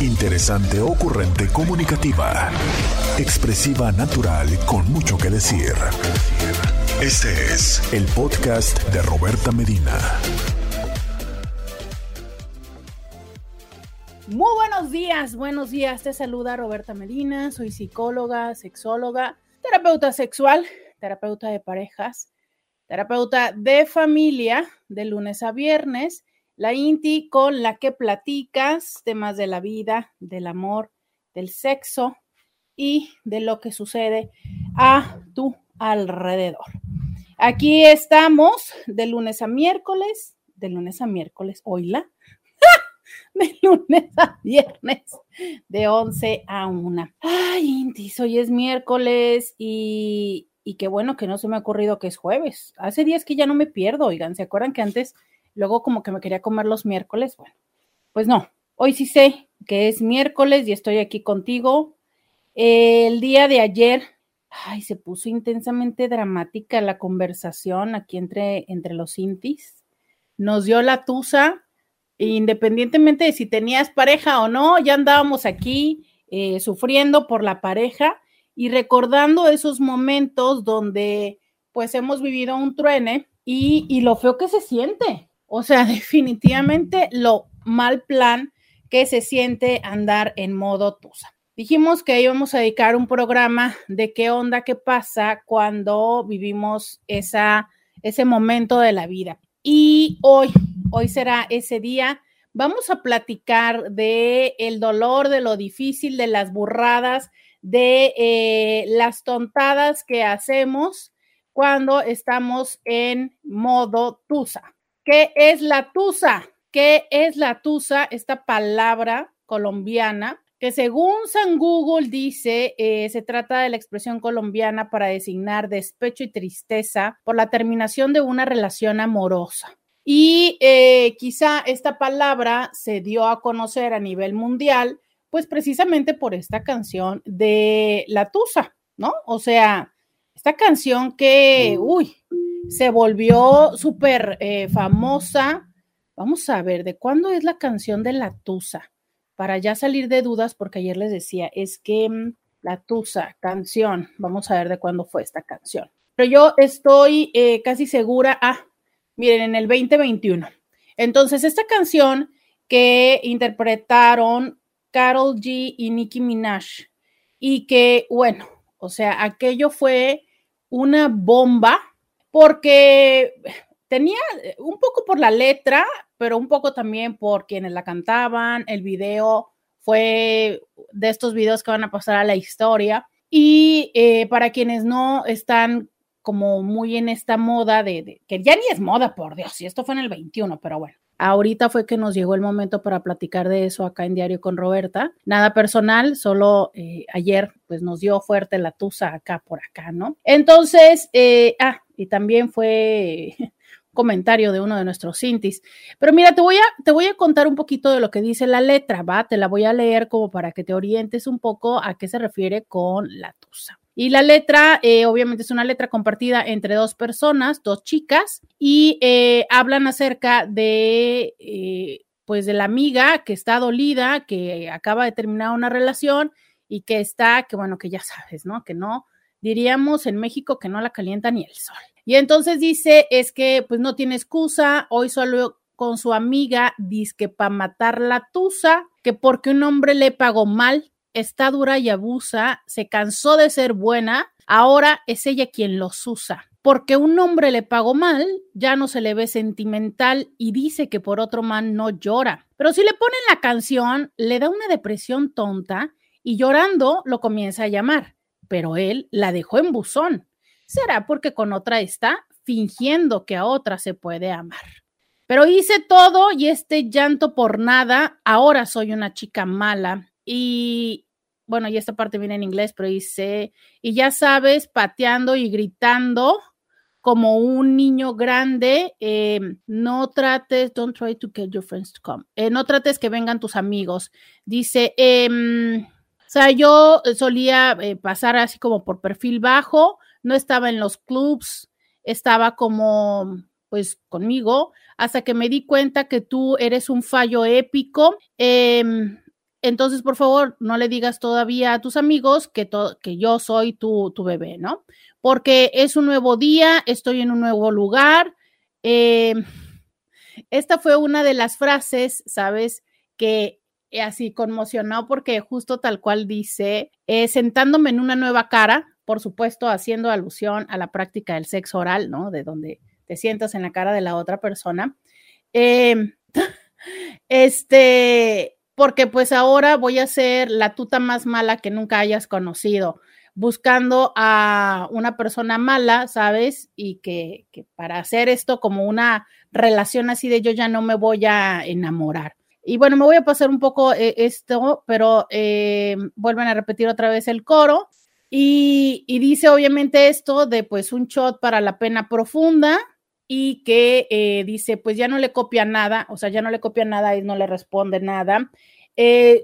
Interesante, ocurrente, comunicativa. Expresiva, natural, con mucho que decir. Este es el podcast de Roberta Medina. Muy buenos días, buenos días. Te saluda Roberta Medina. Soy psicóloga, sexóloga, terapeuta sexual, terapeuta de parejas, terapeuta de familia de lunes a viernes la INTI con la que platicas temas de la vida, del amor, del sexo y de lo que sucede a tu alrededor. Aquí estamos de lunes a miércoles, de lunes a miércoles, oíla, de lunes a viernes, de 11 a 1. Ay, Inti, hoy es miércoles y, y qué bueno que no se me ha ocurrido que es jueves. Hace días que ya no me pierdo, oigan, ¿se acuerdan que antes Luego como que me quería comer los miércoles. Bueno, pues no, hoy sí sé que es miércoles y estoy aquí contigo. El día de ayer, ay, se puso intensamente dramática la conversación aquí entre, entre los intis. Nos dio la tusa, independientemente de si tenías pareja o no, ya andábamos aquí eh, sufriendo por la pareja y recordando esos momentos donde pues hemos vivido un truene y, y lo feo que se siente, o sea, definitivamente lo mal plan que se siente andar en modo tusa. Dijimos que íbamos a dedicar un programa de qué onda, qué pasa cuando vivimos esa, ese momento de la vida. Y hoy, hoy será ese día. Vamos a platicar de el dolor, de lo difícil, de las burradas, de eh, las tontadas que hacemos cuando estamos en modo tusa. ¿Qué es la tusa? ¿Qué es la tusa? Esta palabra colombiana que según San Google dice, eh, se trata de la expresión colombiana para designar despecho y tristeza por la terminación de una relación amorosa. Y eh, quizá esta palabra se dio a conocer a nivel mundial, pues precisamente por esta canción de La Tusa, ¿no? O sea, esta canción que, uy, se volvió súper eh, famosa. Vamos a ver, ¿de cuándo es la canción de La Tusa? Para ya salir de dudas, porque ayer les decía, es que mm, La Tusa, canción, vamos a ver de cuándo fue esta canción. Pero yo estoy eh, casi segura, ah, miren, en el 2021. Entonces, esta canción que interpretaron Carol G y Nicki Minaj, y que, bueno, o sea, aquello fue una bomba porque tenía eh, un poco por la letra, pero un poco también por quienes la cantaban. El video fue de estos videos que van a pasar a la historia. Y eh, para quienes no están como muy en esta moda de, que ya ni es moda, por Dios, y esto fue en el 21, pero bueno. Ahorita fue que nos llegó el momento para platicar de eso acá en Diario con Roberta. Nada personal, solo eh, ayer pues nos dio fuerte la tusa acá por acá, ¿no? Entonces, ah, y también fue comentario de uno de nuestros cintis. Pero mira, te voy, a, te voy a contar un poquito de lo que dice la letra, ¿va? Te la voy a leer como para que te orientes un poco a qué se refiere con la tusa. Y la letra, eh, obviamente, es una letra compartida entre dos personas, dos chicas, y eh, hablan acerca de, eh, pues, de la amiga que está dolida, que acaba de terminar una relación y que está, que bueno, que ya sabes, ¿no? Que no, diríamos en México que no la calienta ni el sol. Y entonces dice, es que pues no tiene excusa, hoy solo con su amiga dice que para matar la tusa, que porque un hombre le pagó mal, está dura y abusa, se cansó de ser buena, ahora es ella quien los usa. Porque un hombre le pagó mal, ya no se le ve sentimental y dice que por otro man no llora. Pero si le ponen la canción, le da una depresión tonta y llorando lo comienza a llamar pero él la dejó en buzón. Será porque con otra está fingiendo que a otra se puede amar. Pero hice todo y este llanto por nada, ahora soy una chica mala. Y bueno, y esta parte viene en inglés, pero dice, y ya sabes, pateando y gritando como un niño grande, eh, no trates, don't try to get your friends to come, eh, no trates que vengan tus amigos. Dice, eh, o sea, yo eh, solía eh, pasar así como por perfil bajo, no estaba en los clubs, estaba como pues conmigo, hasta que me di cuenta que tú eres un fallo épico. Em, entonces por favor no le digas todavía a tus amigos que, que yo soy tu, tu, bebé, ¿no? Porque es un nuevo día, estoy en un nuevo lugar. Eh, esta fue una de las frases, ¿sabes? Que así conmocionó porque justo tal cual dice, eh, sentándome en una nueva cara, por supuesto, haciendo alusión a la práctica del sexo oral, ¿no? De donde te sientas en la cara de la otra persona. Eh, este, porque pues ahora voy a ser la tuta más mala que nunca hayas conocido, buscando a una persona mala, ¿sabes? Y que, para hacer esto como una relación así de yo ya no me voy a enamorar. Y bueno, me voy a pasar un poco eh, esto, pero eh, vuelven a repetir otra vez el coro. Y, dice obviamente esto de pues un shot para la pena profunda y que eh, dice pues ya no le copia nada, o sea, ya no le copia nada y no le responde nada.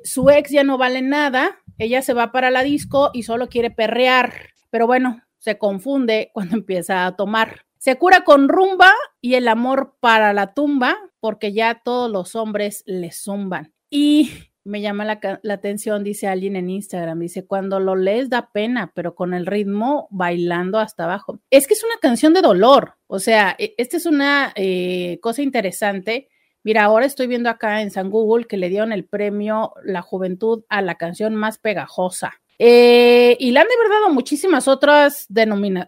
su ex ya no vale nada, ella se va para la disco y solo quiere perrear, pero bueno, se confunde cuando empieza a tomar. Se cura con rumba y el amor para la tumba, porque ya todos los hombres le zumban. Y me llama la, atención, dice alguien en Instagram, dice, cuando lo lees da pena, pero con el ritmo bailando hasta abajo. Es que es una canción de dolor, o sea, e, esta es una eh, cosa interesante. Mira, ahora estoy viendo acá en San Google que le dieron el premio La Juventud a la canción más pegajosa. Eh, y le han de verdad muchísimas otras,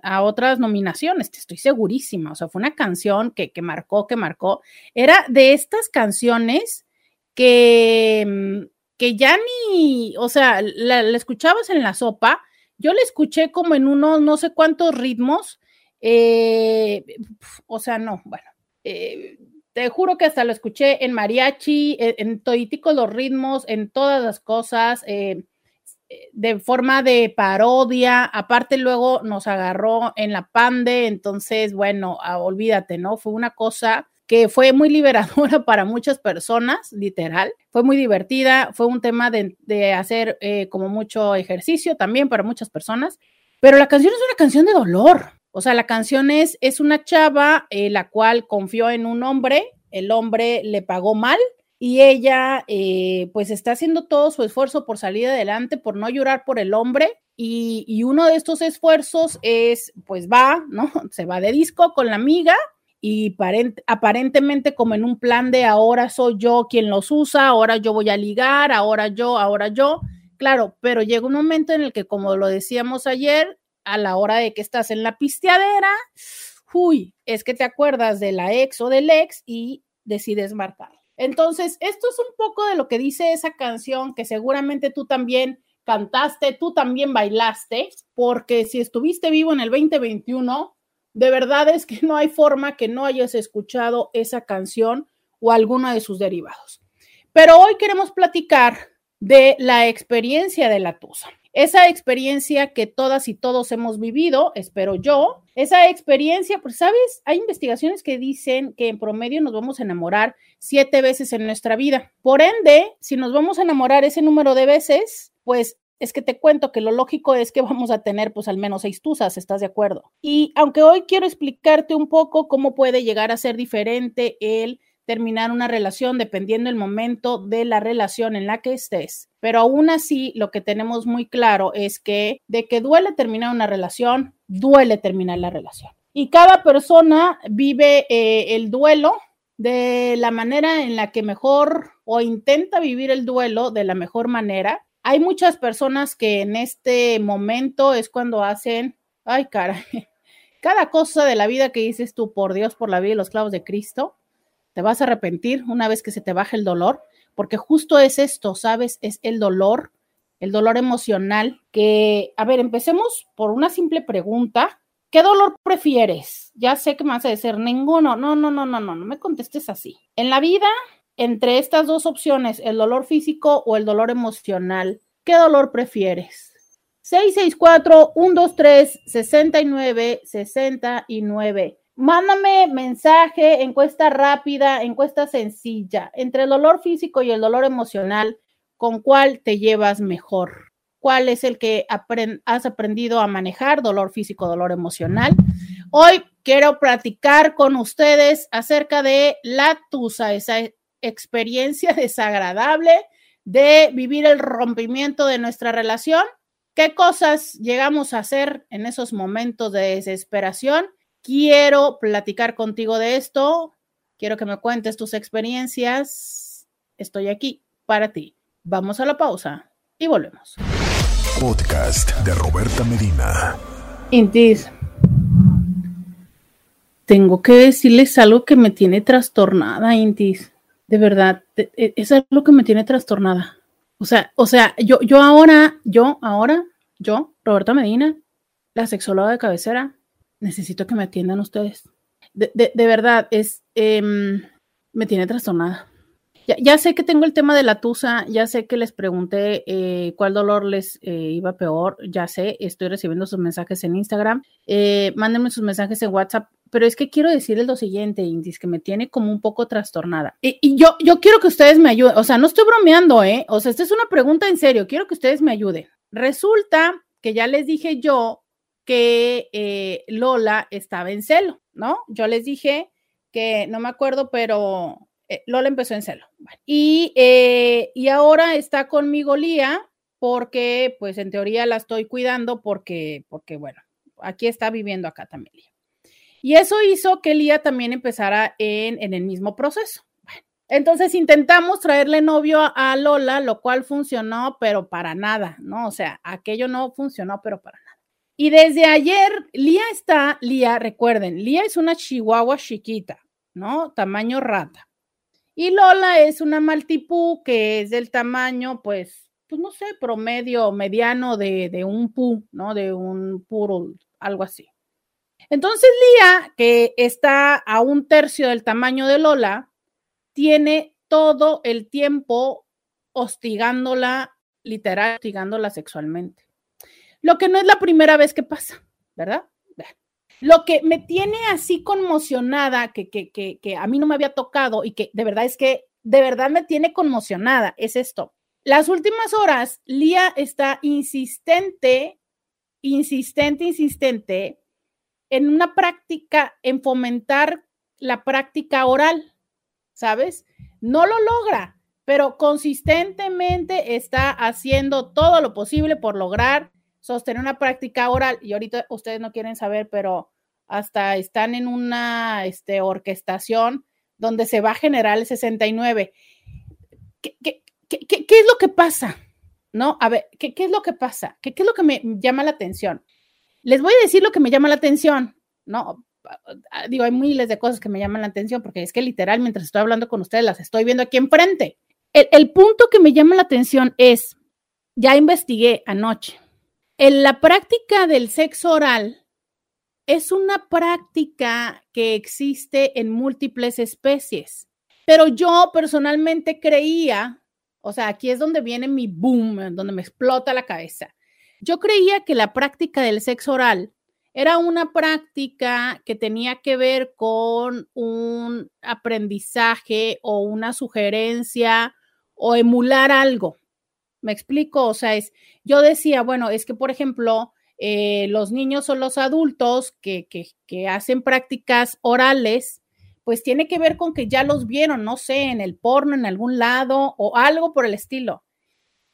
a otras nominaciones, estoy segurísima. O sea, fue una canción que, que marcó, que marcó. Era de estas canciones que, mm, que ya ni, o sea, la, escuchabas en la sopa. Yo la escuché como en unos no sé cuántos ritmos. Eh, o sea, no, bueno. Eh, te juro que hasta lo escuché en mariachi, en, en toiticos los ritmos, en todas las cosas. Eh, de forma de parodia, aparte luego nos agarró en la pande, entonces, bueno, ah, olvídate, ¿no? Fue una cosa que fue muy liberadora para muchas personas, literal, fue muy divertida, fue un tema de, hacer eh, como mucho ejercicio también para muchas personas, pero la canción es una canción de dolor, o sea, la canción es, es una chava eh, la cual confió en un hombre, el hombre le pagó mal, y ella eh, pues está haciendo todo su esfuerzo por salir adelante, por no llorar por el hombre y, uno de estos esfuerzos es pues va, ¿no? Se va de disco con la amiga y aparentemente como en un plan de ahora soy yo quien los usa, ahora yo voy a ligar, ahora yo, ahora yo. Claro, pero llega un momento en el que como lo decíamos ayer, a la hora de que estás en la pisteadera, uy, es que te acuerdas de la ex o del ex y decides marcar. Entonces, esto es un poco de lo que dice esa canción que seguramente tú también cantaste, tú también bailaste, porque si estuviste vivo en el 2021, de verdad es que no hay forma que no hayas escuchado esa canción o alguna de sus derivados. Pero hoy queremos platicar de la experiencia de la Tusa esa experiencia que todas y todos hemos vivido, espero yo, esa experiencia, pues sabes, hay investigaciones que dicen que en promedio nos vamos a enamorar siete veces en nuestra vida. Por ende, si nos vamos a enamorar ese número de veces, pues es que te cuento que lo lógico es que vamos a tener pues al menos seis tusas, ¿estás de acuerdo? Y aunque hoy quiero explicarte un poco cómo puede llegar a ser diferente el terminar una relación dependiendo el momento de la relación en la que estés. Pero aún así, lo que tenemos muy claro es que de que duele terminar una relación, duele terminar la relación. Y cada persona vive eh, el duelo de la manera en la que mejor o intenta vivir el duelo de la mejor manera. Hay muchas personas que en este momento es cuando hacen, ay cara, cada cosa de la vida que dices tú, por Dios, por la vida y los clavos de Cristo, te vas a arrepentir una vez que se te baje el dolor, porque justo es esto, ¿sabes? Es el dolor, el dolor emocional que, a ver, empecemos por una simple pregunta. ¿Qué dolor prefieres? Ya sé que me vas a decir ninguno. No, no, no, no, no, no me contestes así. En la vida, entre estas dos opciones, el dolor físico o el dolor emocional, ¿qué dolor prefieres? 664-123-69-69. Mándame mensaje, encuesta rápida, encuesta sencilla. Entre el dolor físico y el dolor emocional, ¿con cuál te llevas mejor? ¿Cuál es el que has aprendido a manejar? Dolor físico, dolor emocional. Hoy quiero platicar con ustedes acerca de la tusa, esa experiencia desagradable de vivir el rompimiento de nuestra relación. ¿Qué cosas llegamos a hacer en esos momentos de desesperación? Quiero platicar contigo de esto. Quiero que me cuentes tus experiencias. Estoy aquí para ti. Vamos a la pausa y volvemos. Podcast de Roberta Medina. Intis, tengo que decirles algo que me tiene trastornada, Intis. De verdad, e, es algo que me tiene trastornada. O sea, o sea, yo, yo ahora, yo ahora, yo, Roberta Medina, la sexóloga de cabecera, necesito que me atiendan ustedes. De, verdad, es, em, me tiene trastornada. Ya, sé que tengo el tema de la tusa, ya sé que les pregunté eh, cuál dolor les eh, iba peor, ya sé, estoy recibiendo sus mensajes en Instagram, eh, mándenme sus mensajes en WhatsApp, pero es que quiero decirles lo siguiente, Indis, que me tiene como un poco trastornada. Y, yo, yo quiero que ustedes me ayuden, o sea, no estoy bromeando, ¿eh? O sea, esta es una pregunta en serio, quiero que ustedes me ayuden. Resulta que ya les dije yo que eh, Lola estaba en celo, ¿no? Yo les dije que no me acuerdo, pero eh, Lola empezó en celo. Y, eh, y ahora está conmigo Lía porque, pues en teoría la estoy cuidando porque, porque bueno, aquí está viviendo acá también Lía. Y eso hizo que Lía también empezara en, en el mismo proceso. entonces intentamos traerle novio a Lola, lo cual funcionó, pero para nada, ¿no? O sea, aquello no funcionó, pero para nada. Y desde ayer, Lía está, Lía, recuerden, Lía es una chihuahua chiquita, ¿no? Tamaño rata. Y Lola es una maltipú que es del tamaño, pues, pues no sé, promedio, mediano de, de un pu, ¿no? De un puro, algo así. Entonces, Lía, que está a un tercio del tamaño de Lola, tiene todo el tiempo hostigándola, literal, hostigándola sexualmente. Lo que no es la primera vez que pasa, ¿verdad? Lo que me tiene así conmocionada, que, que, que, que a mí no me había tocado y que de verdad es que de verdad me tiene conmocionada, es esto. Las últimas horas, Lía está insistente, insistente, insistente en una práctica, en fomentar la práctica oral, ¿sabes? No lo logra, pero consistentemente está haciendo todo lo posible por lograr sostener una práctica oral, y ahorita ustedes no quieren saber, pero hasta están en una este, orquestación donde se va a generar el 69. ¿Qué, qué, es lo que pasa? ¿No? A ver, ¿qué, es lo que pasa? ¿Qué, es lo que me llama la atención? Les voy a decir lo que me llama la atención, ¿no? Digo, hay miles de cosas que me llaman la atención porque es que literal, mientras estoy hablando con ustedes, las estoy viendo aquí enfrente. El, el punto que me llama la atención es, ya investigué anoche, en la práctica del sexo oral es una práctica que existe en múltiples especies, pero yo personalmente creía, o sea, aquí es donde viene mi boom, donde me explota la cabeza. Yo creía que la práctica del sexo oral era una práctica que tenía que ver con un aprendizaje o una sugerencia o emular algo. Me explico, o sea, es, yo decía, bueno, es que, por ejemplo, eh, los niños o los adultos que, que, que hacen prácticas orales, pues tiene que ver con que ya los vieron, no sé, en el porno, en algún lado o algo por el estilo.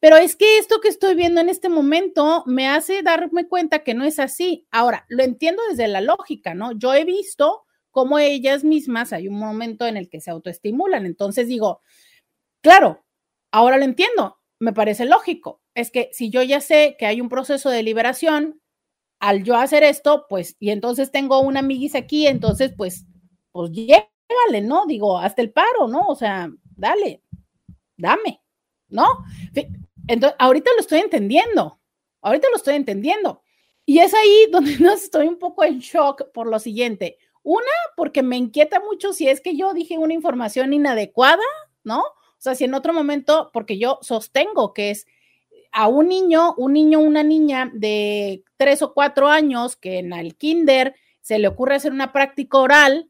Pero es que esto que estoy viendo en este momento me hace darme cuenta que no es así. Ahora, lo entiendo desde la lógica, ¿no? Yo he visto cómo ellas mismas hay un momento en el que se autoestimulan. Entonces digo, claro, ahora lo entiendo me parece lógico. Es que si yo ya sé que hay un proceso de liberación, al yo hacer esto, pues, y entonces tengo una amiguis aquí, entonces, pues, pues llégale, ¿no? Digo, hasta el paro, ¿no? O sea, dale, dame, ¿no? Entonces, ahorita lo estoy entendiendo, ahorita lo estoy entendiendo. Y es ahí donde no estoy un poco en shock por lo siguiente. Una, porque me inquieta mucho si es que yo dije una información inadecuada, ¿no? O sea, si en otro momento, porque yo sostengo que es a un niño, un niño, una niña de tres o cuatro años que en el kinder se le ocurre hacer una práctica oral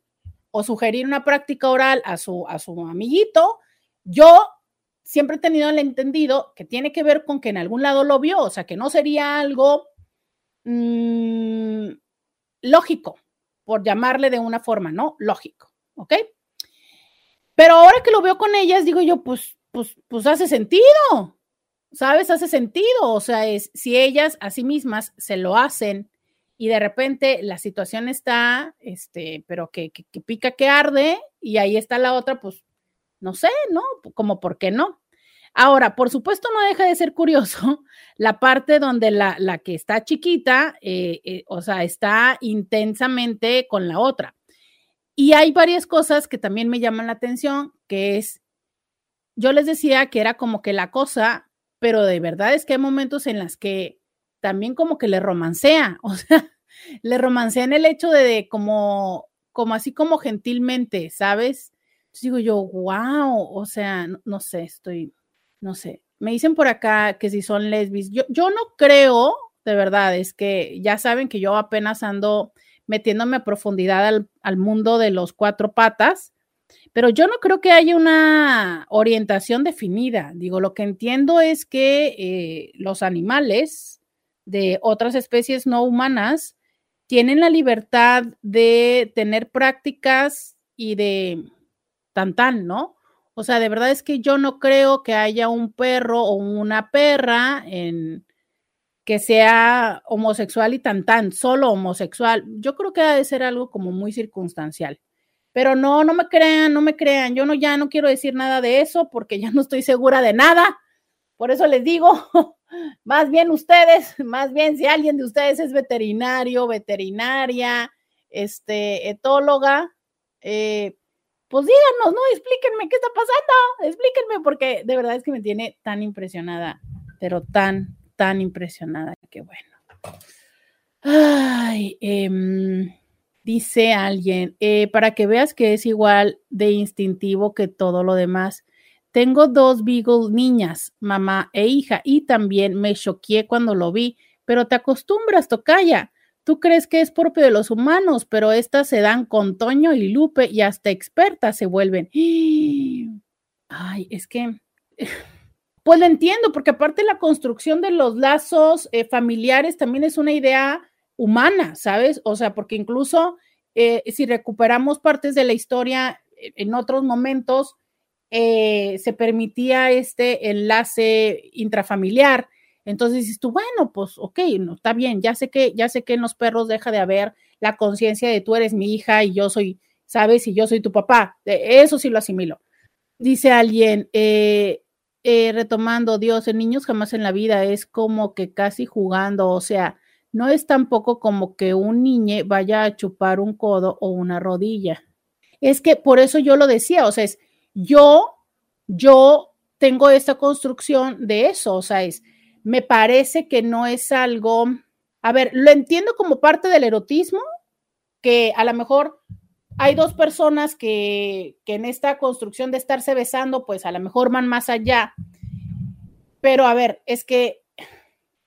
o sugerir una práctica oral a su, a su amiguito, yo siempre he tenido el entendido que tiene que ver con que en algún lado lo vio, o sea, que no sería algo mmm, lógico, por llamarle de una forma, ¿no? Lógico, ¿ok? Pero ahora que lo veo con ellas, digo yo, pues pues, pues hace sentido, ¿sabes? Hace sentido, o sea, es si ellas a sí mismas se lo hacen y de repente la situación está, este, pero que, que, que pica, que arde, y ahí está la otra, pues, no sé, ¿no? Como, ¿por qué no? Ahora, por supuesto, no deja de ser curioso la parte donde la, la que está chiquita, eh, eh, o sea, está intensamente con la otra. Y hay varias cosas que también me llaman la atención, que es, yo les decía que era como que la cosa, pero de verdad es que hay momentos en las que también como que le romancea, o sea, le romancea en el hecho de, como, como así como gentilmente, ¿sabes? digo yo, wow, o sea, no sé, estoy, no sé, me dicen por acá que si son lesbis, yo, yo no creo, de verdad, es que ya saben que yo apenas ando metiéndome a profundidad al, al, mundo de los cuatro patas, pero yo no creo que haya una orientación definida. Digo, lo que entiendo es que eh, los animales de otras especies no humanas tienen la libertad de tener prácticas y de tan tan, ¿no? O sea, de verdad es que yo no creo que haya un perro o una perra en que sea homosexual y tan tan, solo homosexual. Yo creo que ha de ser algo como muy circunstancial. Pero no, no me crean, no me crean. Yo no ya no quiero decir nada de eso porque ya no estoy segura de nada. Por eso les digo, más bien ustedes, más bien si alguien de ustedes es veterinario, veterinaria, este, etóloga, eh, pues díganos, ¿no? Explíquenme qué está pasando, explíquenme, porque de verdad es que me tiene tan impresionada, pero tan, tan impresionada, que bueno. Ay, eh, dice alguien, eh, para que veas que es igual de instintivo que todo lo demás. Tengo dos Beagle niñas, mamá e hija, y también me choqué cuando lo vi, pero te acostumbras, tocaya. Tú crees que es propio de los humanos, pero estas se dan con Toño y Lupe y hasta expertas se vuelven. Ay, es que, pues lo entiendo, porque aparte la construcción de los lazos eh, familiares también es una idea humana, ¿sabes? O sea, porque incluso eh, si recuperamos partes de la historia eh, en otros momentos, se permitía este enlace intrafamiliar entonces dices tú, bueno, pues ok, no, está bien, ya sé que, ya sé que en los perros deja de haber la conciencia de tú eres mi hija y yo soy, sabes, y yo soy tu papá. Eso sí lo asimilo. Dice alguien, eh, eh, retomando, Dios, en niños jamás en la vida es como que casi jugando, o sea, no es tampoco como que un niño vaya a chupar un codo o una rodilla. Es que por eso yo lo decía, o sea, es yo, yo tengo esta construcción de eso, o sea, es me parece que no es algo, a ver, lo entiendo como parte del erotismo, que a lo mejor hay dos personas que, que en esta construcción de estarse besando, pues a lo mejor van más allá. Pero a ver, es que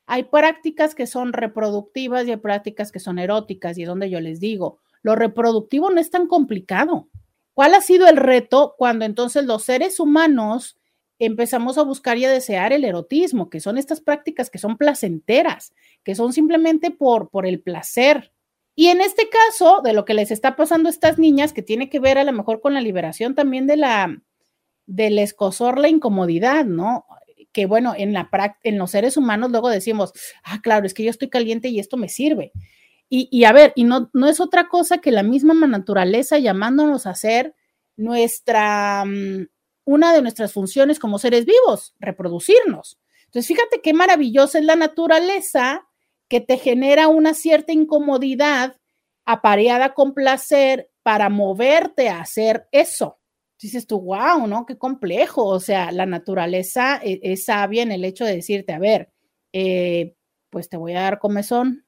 hay prácticas que son reproductivas y hay prácticas que son eróticas, y es donde yo les digo, lo reproductivo no es tan complicado. ¿Cuál ha sido el reto cuando entonces los seres humanos empezamos a buscar y a desear el erotismo, que son estas prácticas que son placenteras, que son simplemente por, por el placer. Y en este caso, de lo que les está pasando a estas niñas, que tiene que ver a lo mejor con la liberación también de la, del escosor, la incomodidad, ¿no? Que bueno, en, la, en los seres humanos luego decimos, ah, claro, es que yo estoy caliente y esto me sirve. Y, y a ver, y no, no es otra cosa que la misma naturaleza llamándonos a hacer nuestra, mm, una de nuestras funciones como seres vivos, reproducirnos. Entonces, fíjate qué maravillosa es la naturaleza que te genera una cierta incomodidad apareada con placer para moverte a hacer eso. Dices tú, wow, ¿no? Qué complejo. O sea, la naturaleza es, es sabia en el hecho de decirte, a ver, eh, pues te voy a dar comezón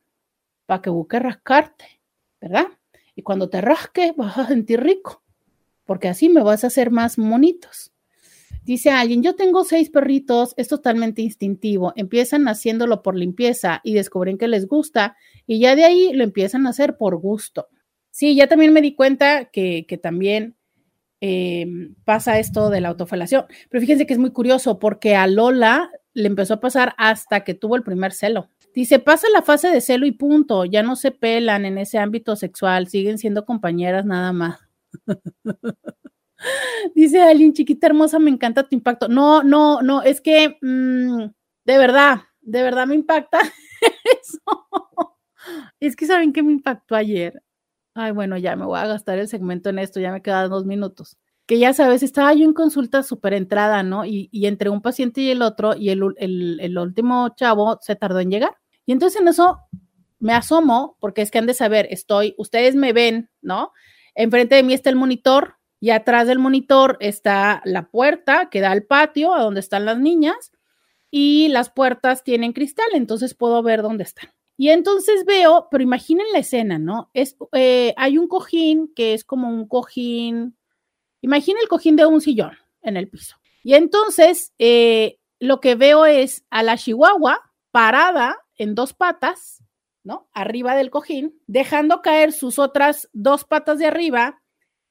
para que busques rascarte, ¿verdad? Y cuando te rasques vas a sentir rico porque así me vas a hacer más monitos. Dice alguien, yo tengo seis perritos, es totalmente instintivo, empiezan haciéndolo por limpieza y descubren que les gusta y ya de ahí lo empiezan a hacer por gusto. Sí, ya también me di cuenta que, también em, pasa esto de la autofelación, pero fíjense que es muy curioso porque a Lola le empezó a pasar hasta que tuvo el primer celo. Dice, pasa la fase de celo y punto, ya no se pelan en ese ámbito sexual, siguen siendo compañeras nada más. Dice alguien, chiquita hermosa, me encanta tu impacto. No, no, no, es que mm, de verdad, de verdad me impacta eso. Es que saben que me impactó ayer. Ay, bueno, ya me voy a gastar el segmento en esto, ya me quedan dos minutos. Que ya sabes, estaba yo en consulta súper entrada, ¿no? Y, entre un paciente y el otro, y el, el, último chavo se tardó en llegar. Y entonces en eso me asomo, porque es que han de saber, estoy, ustedes me ven, ¿no? Enfrente de mí está el monitor y atrás del monitor está la puerta que da al patio, a donde están las niñas, y las puertas tienen cristal, entonces puedo ver dónde están. Y entonces veo, pero imaginen la escena, ¿no? Es, eh, hay un cojín que es como un cojín, imaginen el cojín de un sillón en el piso. Y entonces eh, lo que veo es a la chihuahua parada en dos patas, ¿no? Arriba del cojín, dejando caer sus otras dos patas de arriba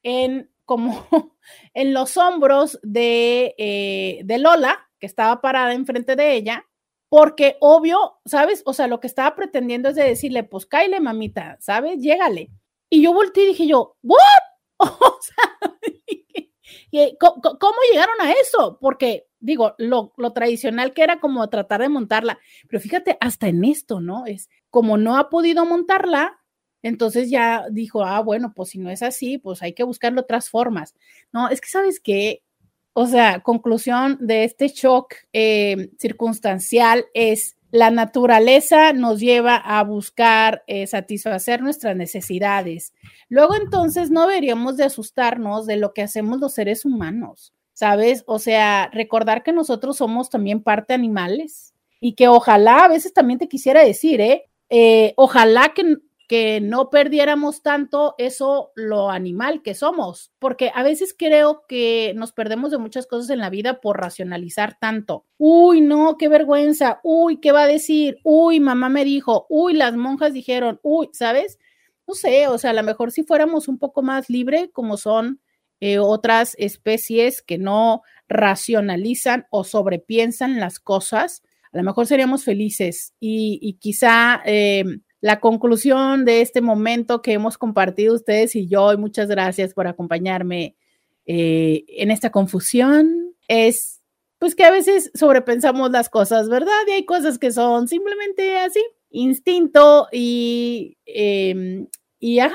en como en los hombros de, eh, de Lola, que estaba parada enfrente de ella, porque obvio, ¿sabes? O sea, lo que estaba pretendiendo es de decirle, pues cáile, mamita, ¿sabes? Llégale. Y yo volteé y dije yo, ¿what? O sea, ¿cómo, llegaron a eso? Porque, digo, lo, lo, tradicional que era como tratar de montarla, pero fíjate, hasta en esto, ¿no? Es como no ha podido montarla, entonces ya dijo, ah, bueno, pues si no es así, pues hay que buscarlo otras formas. No, es que sabes que o sea, conclusión de este shock eh, circunstancial es la naturaleza nos lleva a buscar eh, satisfacer nuestras necesidades. Luego entonces no deberíamos de asustarnos de lo que hacemos los seres humanos, ¿sabes? O sea, recordar que nosotros somos también parte animales y que ojalá, a veces también te quisiera decir, ¿eh? Eh ojalá que que no perdiéramos tanto eso, lo animal que somos, porque a veces creo que nos perdemos de muchas cosas en la vida por racionalizar tanto. Uy, no, qué vergüenza, uy, ¿qué va a decir? Uy, mamá me dijo, uy, las monjas dijeron, uy, ¿sabes? No sé, o sea, a lo mejor si fuéramos un poco más libre, como son eh, otras especies que no racionalizan o sobrepiensan las cosas, a lo mejor seríamos felices y, quizá... Eh, la conclusión de este momento que hemos compartido ustedes y yo, y muchas gracias por acompañarme eh, en esta confusión, es pues que a veces sobrepensamos las cosas, ¿verdad? Y hay cosas que son simplemente así, instinto y, em, y ajá,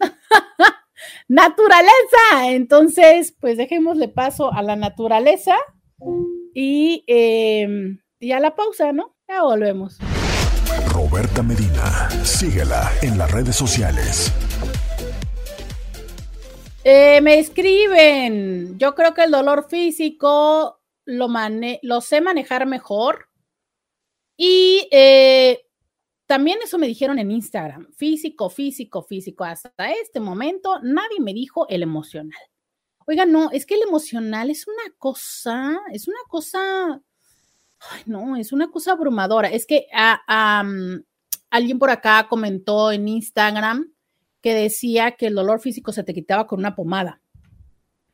naturaleza. Entonces, pues dejémosle paso a la naturaleza y, em, y a la pausa, ¿no? Ya volvemos. Roberta Medina. Síguela en las redes sociales. Eh, me escriben. Yo creo que el dolor físico lo, lo sé manejar mejor. Y eh, también eso me dijeron en Instagram. Físico, físico, físico. Hasta este momento nadie me dijo el emocional. Oiga, no, es que el emocional es una cosa, es una cosa Ay, no, es una cosa abrumadora. Es que ah, alguien por acá comentó en Instagram que decía que el dolor físico se te quitaba con una pomada,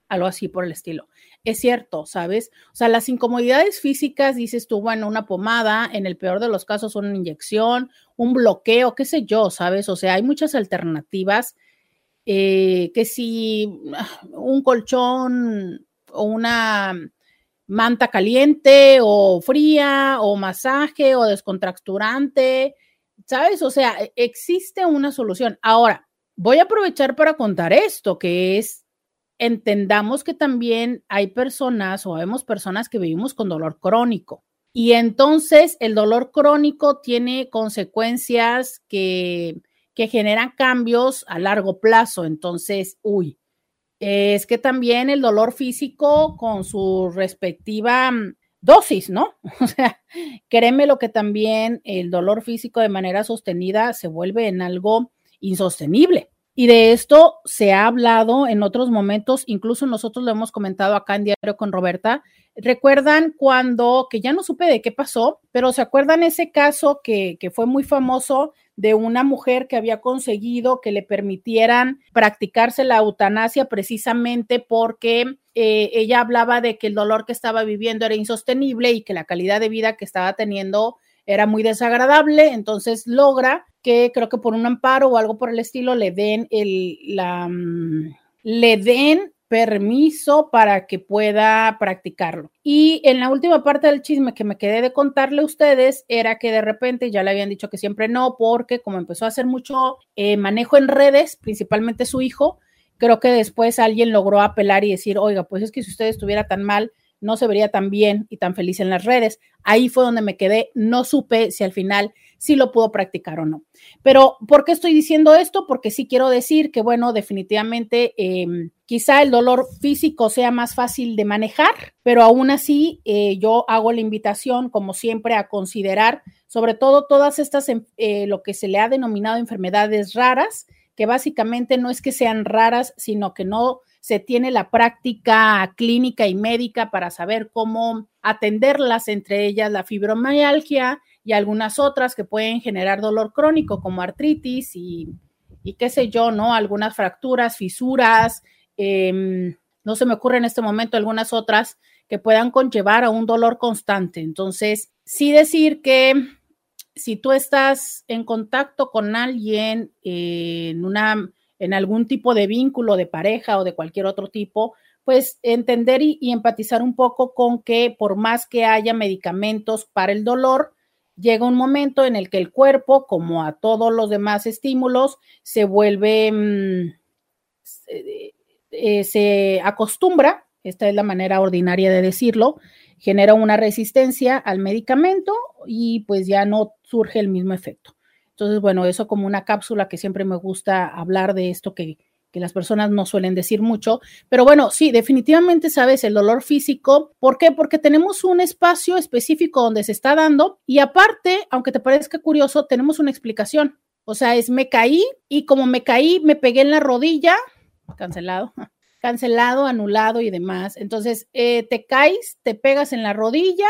algo así por el estilo. Es cierto, ¿sabes? O sea, las incomodidades físicas, dices tú, bueno, una pomada, en el peor de los casos una inyección, un bloqueo, qué sé yo, ¿sabes? O sea, hay muchas alternativas. Eh, que si ah, un colchón o una manta caliente o fría o masaje o descontracturante, ¿sabes? O sea, existe una solución. Ahora, voy a aprovechar para contar esto, que es, entendamos que también hay personas o vemos personas que vivimos con dolor crónico. Y entonces el dolor crónico tiene consecuencias que, que generan cambios a largo plazo. Entonces, uy, es que también el dolor físico con su respectiva mm, dosis, ¿no? O sea, créeme lo que también el dolor físico de manera sostenida se vuelve en algo insostenible. Y de esto se ha hablado en otros momentos, incluso nosotros lo hemos comentado acá en Diario con Roberta. ¿Recuerdan cuando, que ya no supe de qué pasó, pero se acuerdan ese caso que, que fue muy famoso de una mujer que había conseguido que le permitieran practicarse la eutanasia precisamente porque eh, ella hablaba de que el dolor que estaba viviendo era insostenible y que la calidad de vida que estaba teniendo era muy desagradable, entonces logra que creo que por un amparo o algo por el estilo le den el, la, mm, le den permiso para que pueda practicarlo. Y en la última parte del chisme que me quedé de contarle a ustedes era que de repente ya le habían dicho que siempre no, porque como empezó a hacer mucho eh, manejo en redes, principalmente su hijo, creo que después alguien logró apelar y decir, oiga, pues es que si usted estuviera tan mal, no se vería tan bien y tan feliz en las redes. Ahí fue donde me quedé, no supe si al final sí lo pudo practicar o no. Pero, ¿por qué estoy diciendo esto? Porque sí quiero decir que, bueno, definitivamente em, quizá el dolor físico sea más fácil de manejar, pero aún así eh, yo hago la invitación, como siempre, a considerar sobre todo todas estas, em, eh, lo que se le ha denominado enfermedades raras, que básicamente no es que sean raras, sino que no se tiene la práctica clínica y médica para saber cómo atenderlas, entre ellas la fibromialgia y algunas otras que pueden generar dolor crónico como artritis y, qué sé yo, ¿no? Algunas fracturas, fisuras, em, no se me ocurre en este momento algunas otras que puedan conllevar a un dolor constante. Entonces, sí decir que si tú estás en contacto con alguien en una en algún tipo de vínculo de pareja o de cualquier otro tipo, pues entender y, empatizar un poco con que por más que haya medicamentos para el dolor, llega un momento en el que el cuerpo, como a todos los demás estímulos, se vuelve, mm, eh, se acostumbra, esta es la manera ordinaria de decirlo, genera una resistencia al medicamento y pues ya no surge el mismo efecto. Entonces, bueno, eso como una cápsula que siempre me gusta hablar de esto que, las personas no suelen decir mucho, pero bueno, sí, definitivamente sabes el dolor físico. ¿Por qué? Porque tenemos un espacio específico donde se está dando y aparte, aunque te parezca curioso, tenemos una explicación. O sea, es me caí y como me caí, me pegué en la rodilla, cancelado, cancelado, anulado y demás. Entonces, eh, te caes, te pegas en la rodilla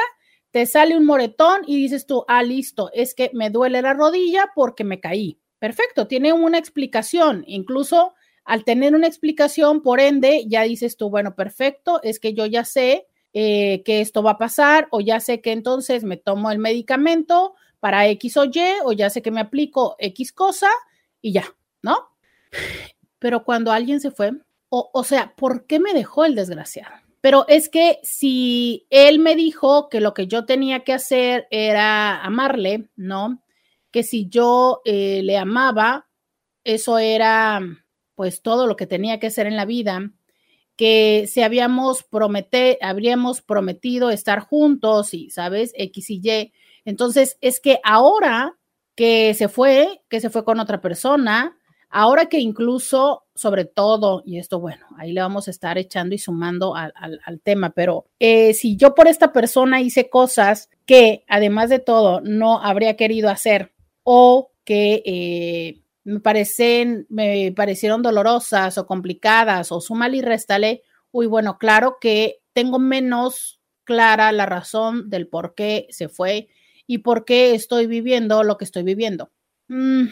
te sale un moretón y dices tú, ah, listo, es que me duele la rodilla porque me caí. Perfecto, tiene una explicación. Incluso al tener una explicación, por ende, ya dices tú, bueno, perfecto, es que yo ya sé eh, que esto va a pasar o ya sé que entonces me tomo el medicamento para X o Y o ya sé que me aplico X cosa y ya, ¿no? Pero cuando alguien se fue, o, o sea, ¿por qué me dejó el desgraciado? Pero es que si él me dijo que lo que yo tenía que hacer era amarle, ¿no? Que si yo eh, le amaba, eso era pues todo lo que tenía que hacer en la vida, que si habíamos, habríamos prometido estar juntos y, ¿sabes? X y Y. Entonces, es que ahora que se fue, que se fue con otra persona, Ahora que incluso, sobre todo, y esto, bueno, ahí le vamos a estar echando y sumando al, tema, pero eh, si yo por esta persona hice cosas que, además de todo, no habría querido hacer o que eh, me, parecen, me parecieron dolorosas o complicadas o suma y réstale, uy, bueno, claro que tengo menos clara la razón del por qué se fue y por qué estoy viviendo lo que estoy viviendo. Mm,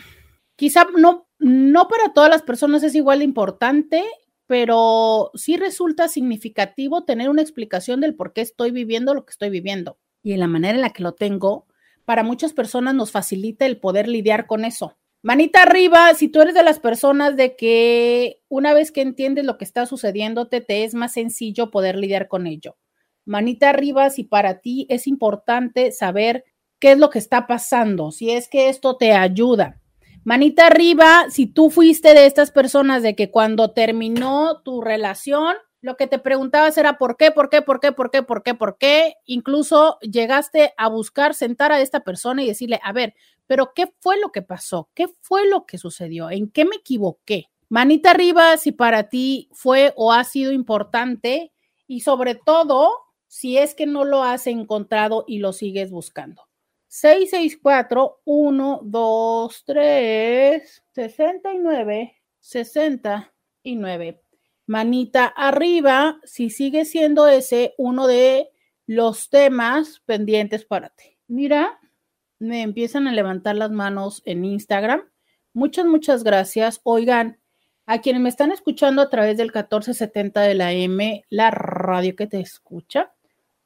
quizá no no para todas las personas es igual de importante, pero sí resulta significativo tener una explicación del por qué estoy viviendo lo que estoy viviendo. Y en la manera en la que lo tengo, para muchas personas nos facilita el poder lidiar con eso. Manita arriba, si tú eres de las personas de que una vez que entiendes lo que está sucediéndote, te es más sencillo poder lidiar con ello. Manita arriba, si para ti es importante saber qué es lo que está pasando, si es que esto te ayuda. Manita arriba, si tú fuiste de estas personas de que cuando terminó tu relación, lo que te preguntabas era por qué, por qué, por qué, por qué, por qué, por qué. Incluso llegaste a buscar sentar a esta persona y decirle, a ver, pero ¿qué fue lo que pasó? ¿Qué fue lo que sucedió? ¿En qué me equivoqué? Manita arriba si para ti fue o ha sido importante y sobre todo si es que no lo has encontrado y lo sigues buscando. 664 123 69 69. Manita arriba si sigue siendo ese uno de los temas pendientes para ti. Mira, me empiezan a levantar las manos en Instagram. Muchas, muchas gracias. Oigan, a quienes me están escuchando a través del 1470 de la M, la radio que te escucha.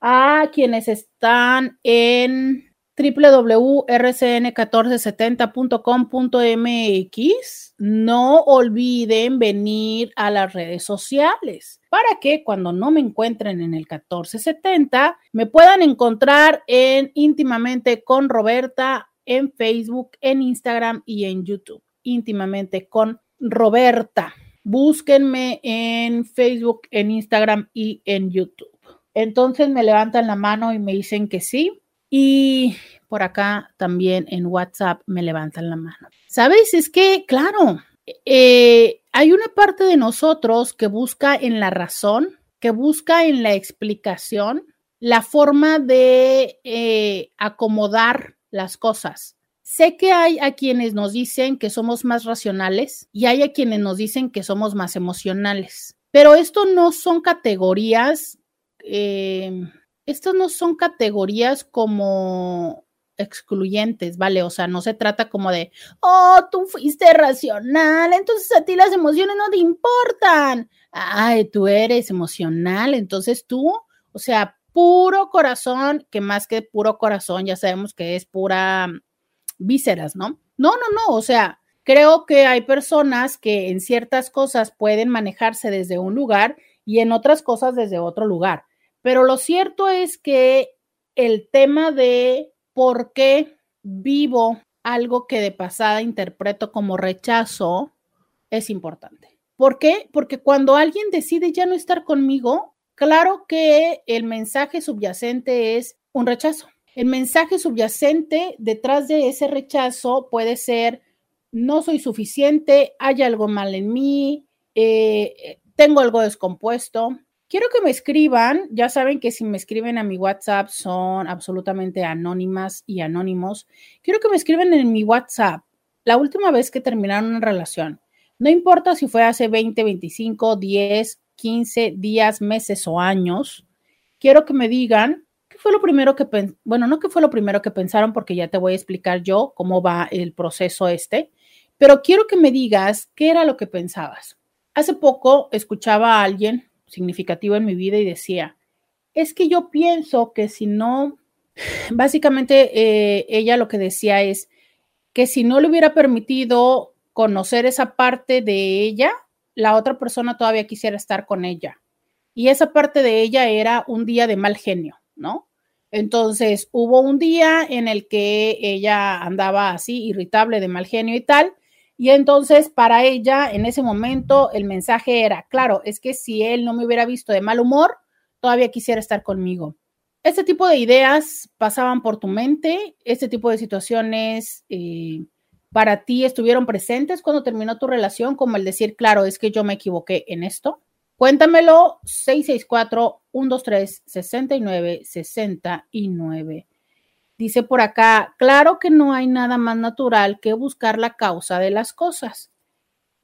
A quienes están en www.rcn1470.com.mx. No olviden venir a las redes sociales para que cuando no me encuentren en el 1470 me puedan encontrar en íntimamente con Roberta en Facebook, en Instagram y en YouTube. Íntimamente con Roberta. Búsquenme en Facebook, en Instagram y en YouTube. Entonces me levantan la mano y me dicen que sí. Y por acá también en WhatsApp me levantan la mano. ¿Sabes? Es que, claro, eh, hay una parte de nosotros que busca en la razón, que busca en la explicación, la forma de eh, acomodar las cosas. Sé que hay a quienes nos dicen que somos más racionales y hay a quienes nos dicen que somos más emocionales, pero esto no son categorías eh, estas no son categorías como excluyentes, ¿vale? O sea, no se trata como de, oh, tú fuiste racional, entonces a ti las emociones no te importan. Ay, tú eres emocional, entonces tú, o sea, puro corazón, que más que puro corazón, ya sabemos que es pura vísceras, ¿no? No, no, no, o sea, creo que hay personas que en ciertas cosas pueden manejarse desde un lugar y en otras cosas desde otro lugar. Pero lo cierto es que el tema de por qué vivo algo que de pasada interpreto como rechazo es importante. ¿Por qué? Porque cuando alguien decide ya no estar conmigo, claro que el mensaje subyacente es un rechazo. El mensaje subyacente detrás de ese rechazo puede ser, no soy suficiente, hay algo mal en mí, eh, tengo algo descompuesto, Quiero que me escriban, ya saben que si me escriben a mi WhatsApp son absolutamente anónimas y anónimos. Quiero que me escriban en mi WhatsApp la última vez que terminaron una relación. No importa si fue hace 20, 25, 10, 15 días, meses o años. Quiero que me digan qué fue lo primero que, bueno, no qué fue lo primero que pensaron porque ya te voy a explicar yo cómo va el proceso este, pero quiero que me digas qué era lo que pensabas. Hace poco escuchaba a alguien significativo en mi vida y decía, es que yo pienso que si no, básicamente eh, ella lo que decía es que si no le hubiera permitido conocer esa parte de ella, la otra persona todavía quisiera estar con ella. Y esa parte de ella era un día de mal genio, ¿no? Entonces hubo un día en el que ella andaba así, irritable, de mal genio y tal, y entonces para ella en ese momento el mensaje era, claro, es que si él no me hubiera visto de mal humor, todavía quisiera estar conmigo. Este tipo de ideas pasaban por tu mente, este tipo de situaciones eh, para ti estuvieron presentes cuando terminó tu relación, como el decir, claro, es que yo me equivoqué en esto. Cuéntamelo 664-123-6969. Dice por acá, claro que no hay nada más natural que buscar la causa de las cosas.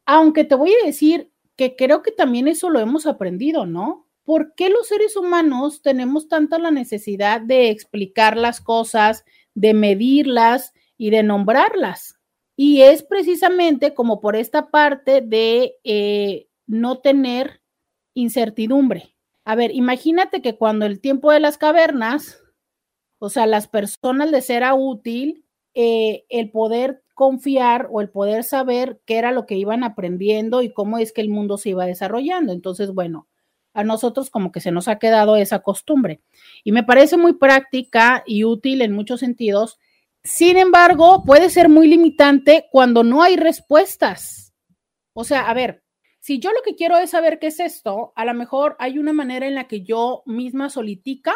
Aunque te voy a decir que creo que también eso lo hemos aprendido, ¿no? ¿Por qué los seres humanos tenemos tanta la necesidad de explicar las cosas, de medirlas y de nombrarlas? Y es precisamente como por esta parte de eh, no tener incertidumbre. A ver, imagínate que cuando el tiempo de las cavernas, o sea, las personas les era útil eh, el poder confiar o el poder saber qué era lo que iban aprendiendo y cómo es que el mundo se iba desarrollando. Entonces, bueno, a nosotros como que se nos ha quedado esa costumbre. Y me parece muy práctica y útil en muchos sentidos. Sin embargo, puede ser muy limitante cuando no hay respuestas. O sea, a ver, si yo lo que quiero es saber qué es esto, a lo mejor hay una manera en la que yo misma solitica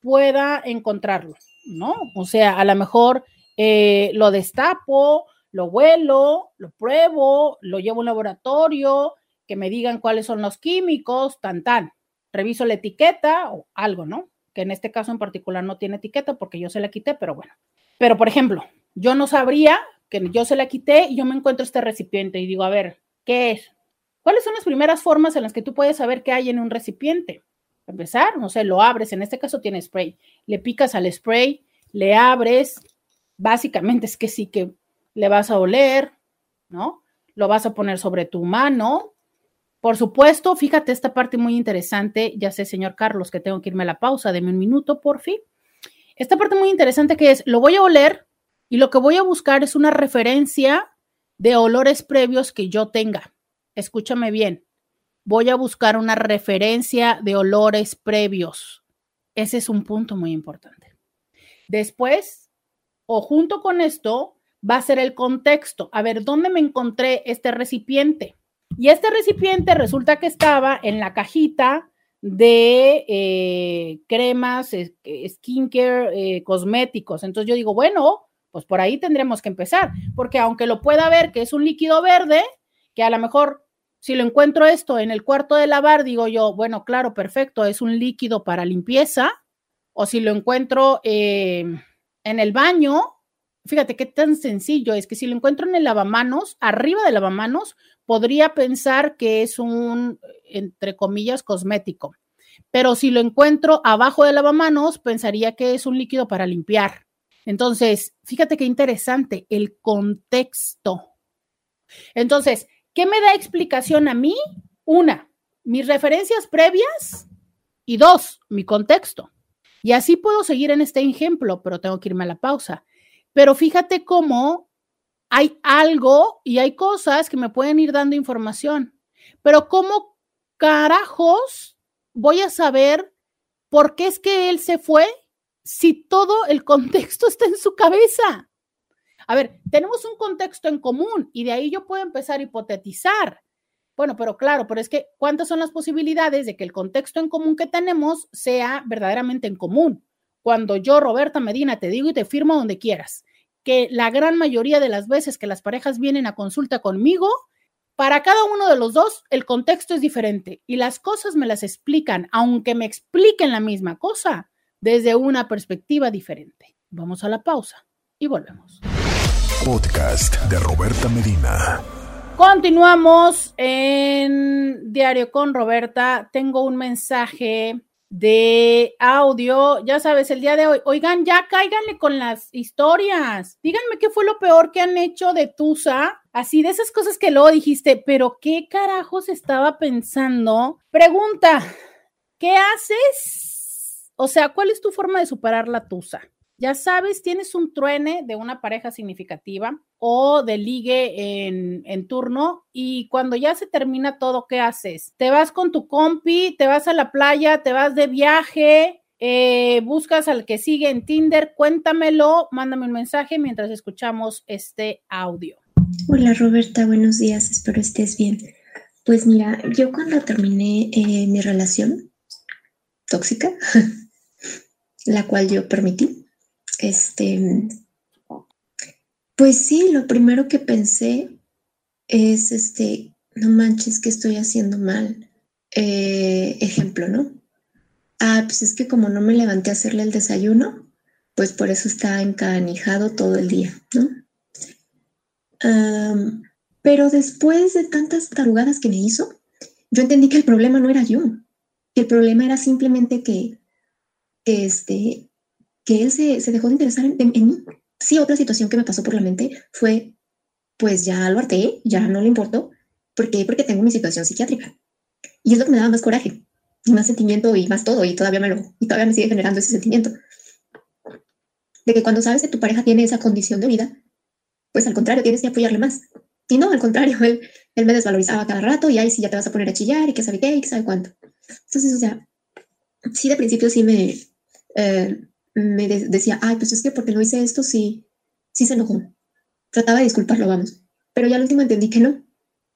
pueda encontrarlo, ¿no? O sea, a lo mejor eh, lo destapo, lo huelo, lo pruebo, lo llevo a un laboratorio, que me digan cuáles son los químicos, tan, tan. Reviso la etiqueta o algo, ¿no? Que en este caso en particular no tiene etiqueta porque yo se la quité, pero bueno. Pero, por ejemplo, yo no sabría que yo se la quité y yo me encuentro este recipiente y digo, a ver, ¿qué es? ¿Cuáles son las primeras formas en las que tú puedes saber qué hay en un recipiente? Empezar, no sé, lo abres, en este caso tiene spray, le picas al spray, le abres, básicamente es que sí que le vas a oler, ¿no? Lo vas a poner sobre tu mano. Por supuesto, fíjate esta parte muy interesante, ya sé, señor Carlos, que tengo que irme a la pausa, deme un minuto, por fin. esta parte muy interesante que es, lo voy a oler y lo que voy a buscar es una referencia de olores previos que yo tenga. Escúchame bien, voy a buscar una referencia de olores previos. Ese es un punto muy importante. Después, o junto con esto, va a ser el contexto. A ver, ¿dónde me encontré este recipiente? Y este recipiente resulta que estaba en la cajita de eh, cremas, skincare, eh, cosméticos. Entonces yo digo, bueno, pues por ahí tendremos que empezar, porque aunque lo pueda ver que es un líquido verde, que a lo mejor si lo encuentro esto en el cuarto de lavar, digo yo, bueno, claro, perfecto, es un líquido para limpieza, o si lo encuentro eh, en el baño, fíjate qué tan sencillo es que si lo encuentro en el lavamanos, arriba del lavamanos, podría pensar que es un, entre comillas, cosmético. Pero si lo encuentro abajo del lavamanos, pensaría que es un líquido para limpiar. Entonces, fíjate qué interesante, el contexto. Entonces, ¿qué me da explicación a mí? Una, mis referencias previas y dos, mi contexto. Y así puedo seguir en este ejemplo, pero tengo que irme a la pausa. Pero fíjate cómo hay algo y hay cosas que me pueden ir dando información. Pero ¿cómo carajos voy a saber por qué es que él se fue si todo el contexto está en su cabeza? A ver, tenemos un contexto en común y de ahí yo puedo empezar a hipotetizar. Bueno, pero claro, pero es que ¿cuántas son las posibilidades de que el contexto en común que tenemos sea verdaderamente en común? Cuando yo, Roberta Medina, te digo y te firmo donde quieras que la gran mayoría de las veces que las parejas vienen a consulta conmigo, para cada uno de los dos el contexto es diferente y las cosas me las explican, aunque me expliquen la misma cosa, desde una perspectiva diferente. Vamos a la pausa y volvemos. Podcast de Roberta Medina. Continuamos en Diario con Roberta. Tengo un mensaje de audio, ya sabes, el día de hoy. Oigan, ya cáiganle con las historias. Díganme qué fue lo peor que han hecho de Tusa. Así de esas cosas que luego dijiste, pero ¿qué carajos estaba pensando? Pregunta, ¿qué haces? O sea, ¿cuál es tu forma de superar la Tusa? Ya sabes, tienes un truene de una pareja significativa o de ligue en, turno y cuando ya se termina todo, ¿qué haces? Te vas con tu compi, te vas a la playa, te vas de viaje, eh, buscas al que sigue en Tinder, cuéntamelo, mándame un mensaje mientras escuchamos este audio. Hola Roberta, buenos días, espero estés bien. Pues mira, yo cuando terminé eh, mi relación tóxica, la cual yo permití, este, pues sí, lo primero que pensé es, este, no manches, que estoy haciendo mal. Eh, ejemplo, ¿no? Ah, pues es que como no me levanté a hacerle el desayuno, pues por eso está encanijado todo el día, ¿no? pero después de tantas tarugadas que me hizo, yo entendí que el problema no era yo, que el problema era simplemente que, este, que él se, dejó de interesar en, mí. Sí, otra situación que me pasó por la mente fue, pues ya lo harté, ya no le importó. ¿Por qué? Porque tengo mi situación psiquiátrica. Y es lo que me daba más coraje, y más sentimiento y más todo, y todavía me lo, y todavía me sigue generando ese sentimiento. De que cuando sabes que tu pareja tiene esa condición de vida, pues al contrario, tienes que apoyarle más. Y no, al contrario, él, él me desvalorizaba cada rato y ahí sí ya te vas a poner a chillar y que sabe qué y que sabe cuánto. Entonces, o sea, sí de principio sí me, eh, me decía, ay, pues es que porque no hice esto, sí, sí se enojó. Trataba de disculparlo, vamos. Pero ya al último entendí que no,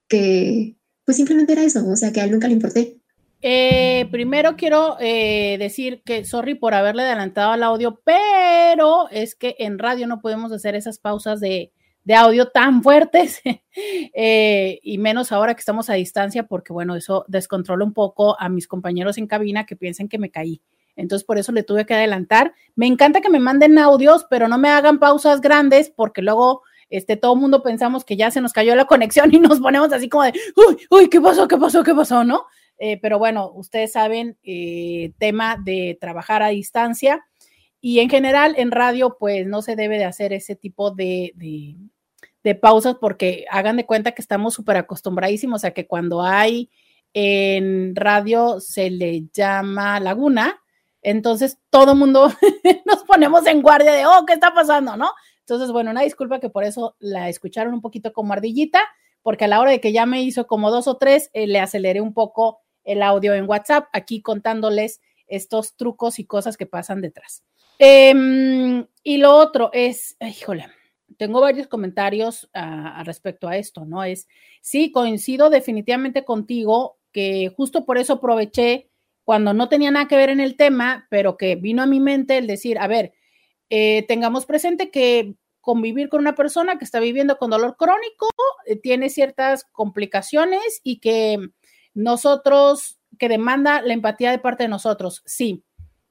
que pues simplemente era eso, o sea, que a él nunca le importé. Eh, primero quiero eh, decir que sorry por haberle adelantado al audio, pero es que en radio no podemos hacer esas pausas de, de audio tan fuertes eh, y menos ahora que estamos a distancia porque bueno, eso descontrola un poco a mis compañeros en cabina que piensen que me caí. Entonces, por eso le tuve que adelantar. Me encanta que me manden audios, pero no me hagan pausas grandes porque luego este, todo el mundo pensamos que ya se nos cayó la conexión y nos ponemos así como de, uy, uy, ¿qué pasó? ¿Qué pasó? ¿Qué pasó? ¿No? Eh, pero bueno, ustedes saben, eh, tema de trabajar a distancia y en general en radio, pues no se debe de hacer ese tipo de, de, pausas porque hagan de cuenta que estamos súper acostumbradísimos a que cuando hay en radio se le llama laguna, Entonces todo mundo nos ponemos en guardia de, oh, ¿qué está pasando? ¿No? Entonces, bueno, una disculpa que por eso la escucharon un poquito como ardillita, porque a la hora de que ya me hizo como dos o tres, eh, le aceleré un poco el audio en WhatsApp, aquí contándoles estos trucos y cosas que pasan detrás. Em, y lo otro es, híjole, tengo varios comentarios a, respecto a esto, ¿no? Es, sí, coincido definitivamente contigo que justo por eso aproveché cuando no tenía nada que ver en el tema, pero que vino a mi mente el decir, a ver, eh, tengamos presente que convivir con una persona que está viviendo con dolor crónico eh, tiene ciertas complicaciones y que nosotros, que demanda la empatía de parte de nosotros, sí.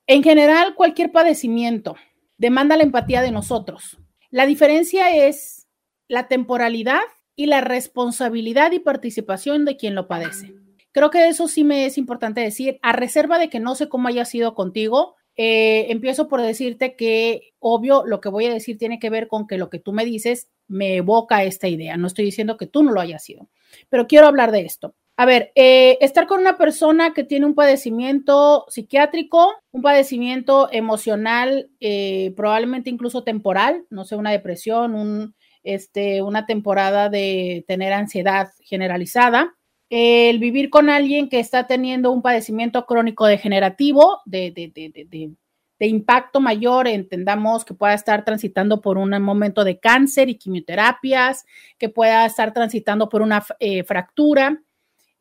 En general, cualquier padecimiento demanda la empatía de nosotros. La diferencia es la temporalidad y la responsabilidad y participación de quien lo padece. Creo que eso sí me es importante decir, a reserva de que no sé cómo haya sido contigo, eh, empiezo por decirte que, obvio, lo que voy a decir tiene que ver con que lo que tú me dices me evoca esta idea. No estoy diciendo que tú no lo hayas sido, pero quiero hablar de esto. A ver, eh, estar con una persona que tiene un padecimiento psiquiátrico, un padecimiento emocional, eh, probablemente incluso temporal, no sé, una depresión, un, este, una temporada de tener ansiedad generalizada, el vivir con alguien que está teniendo un padecimiento crónico degenerativo de, de, impacto mayor, entendamos que pueda estar transitando por un momento de cáncer y quimioterapias, que pueda estar transitando por una eh, fractura,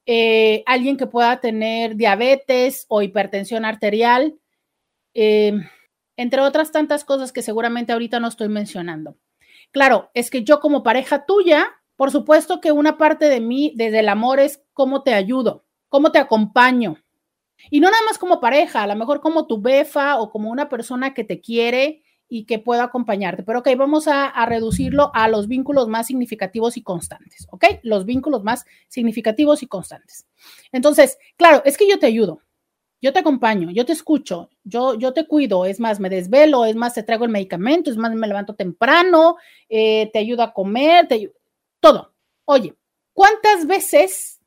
eh, alguien que pueda tener diabetes o hipertensión arterial, eh, entre otras tantas cosas que seguramente ahorita no estoy mencionando. Claro, es que yo como pareja tuya, por supuesto que una parte de mí, desde el amor, es cómo te ayudo, cómo te acompaño. Y no nada más como pareja, a lo mejor como tu befa o como una persona que te quiere y que pueda acompañarte. Pero ok, vamos a, reducirlo a los vínculos más significativos y constantes, ¿ok? Los vínculos más significativos y constantes. Entonces, claro, es que yo te ayudo, yo te acompaño, yo te escucho, yo, yo te cuido, es más, me desvelo, es más, te traigo el medicamento, es más, me levanto temprano, eh, te ayudo a comer, te todo. Oye, ¿cuántas veces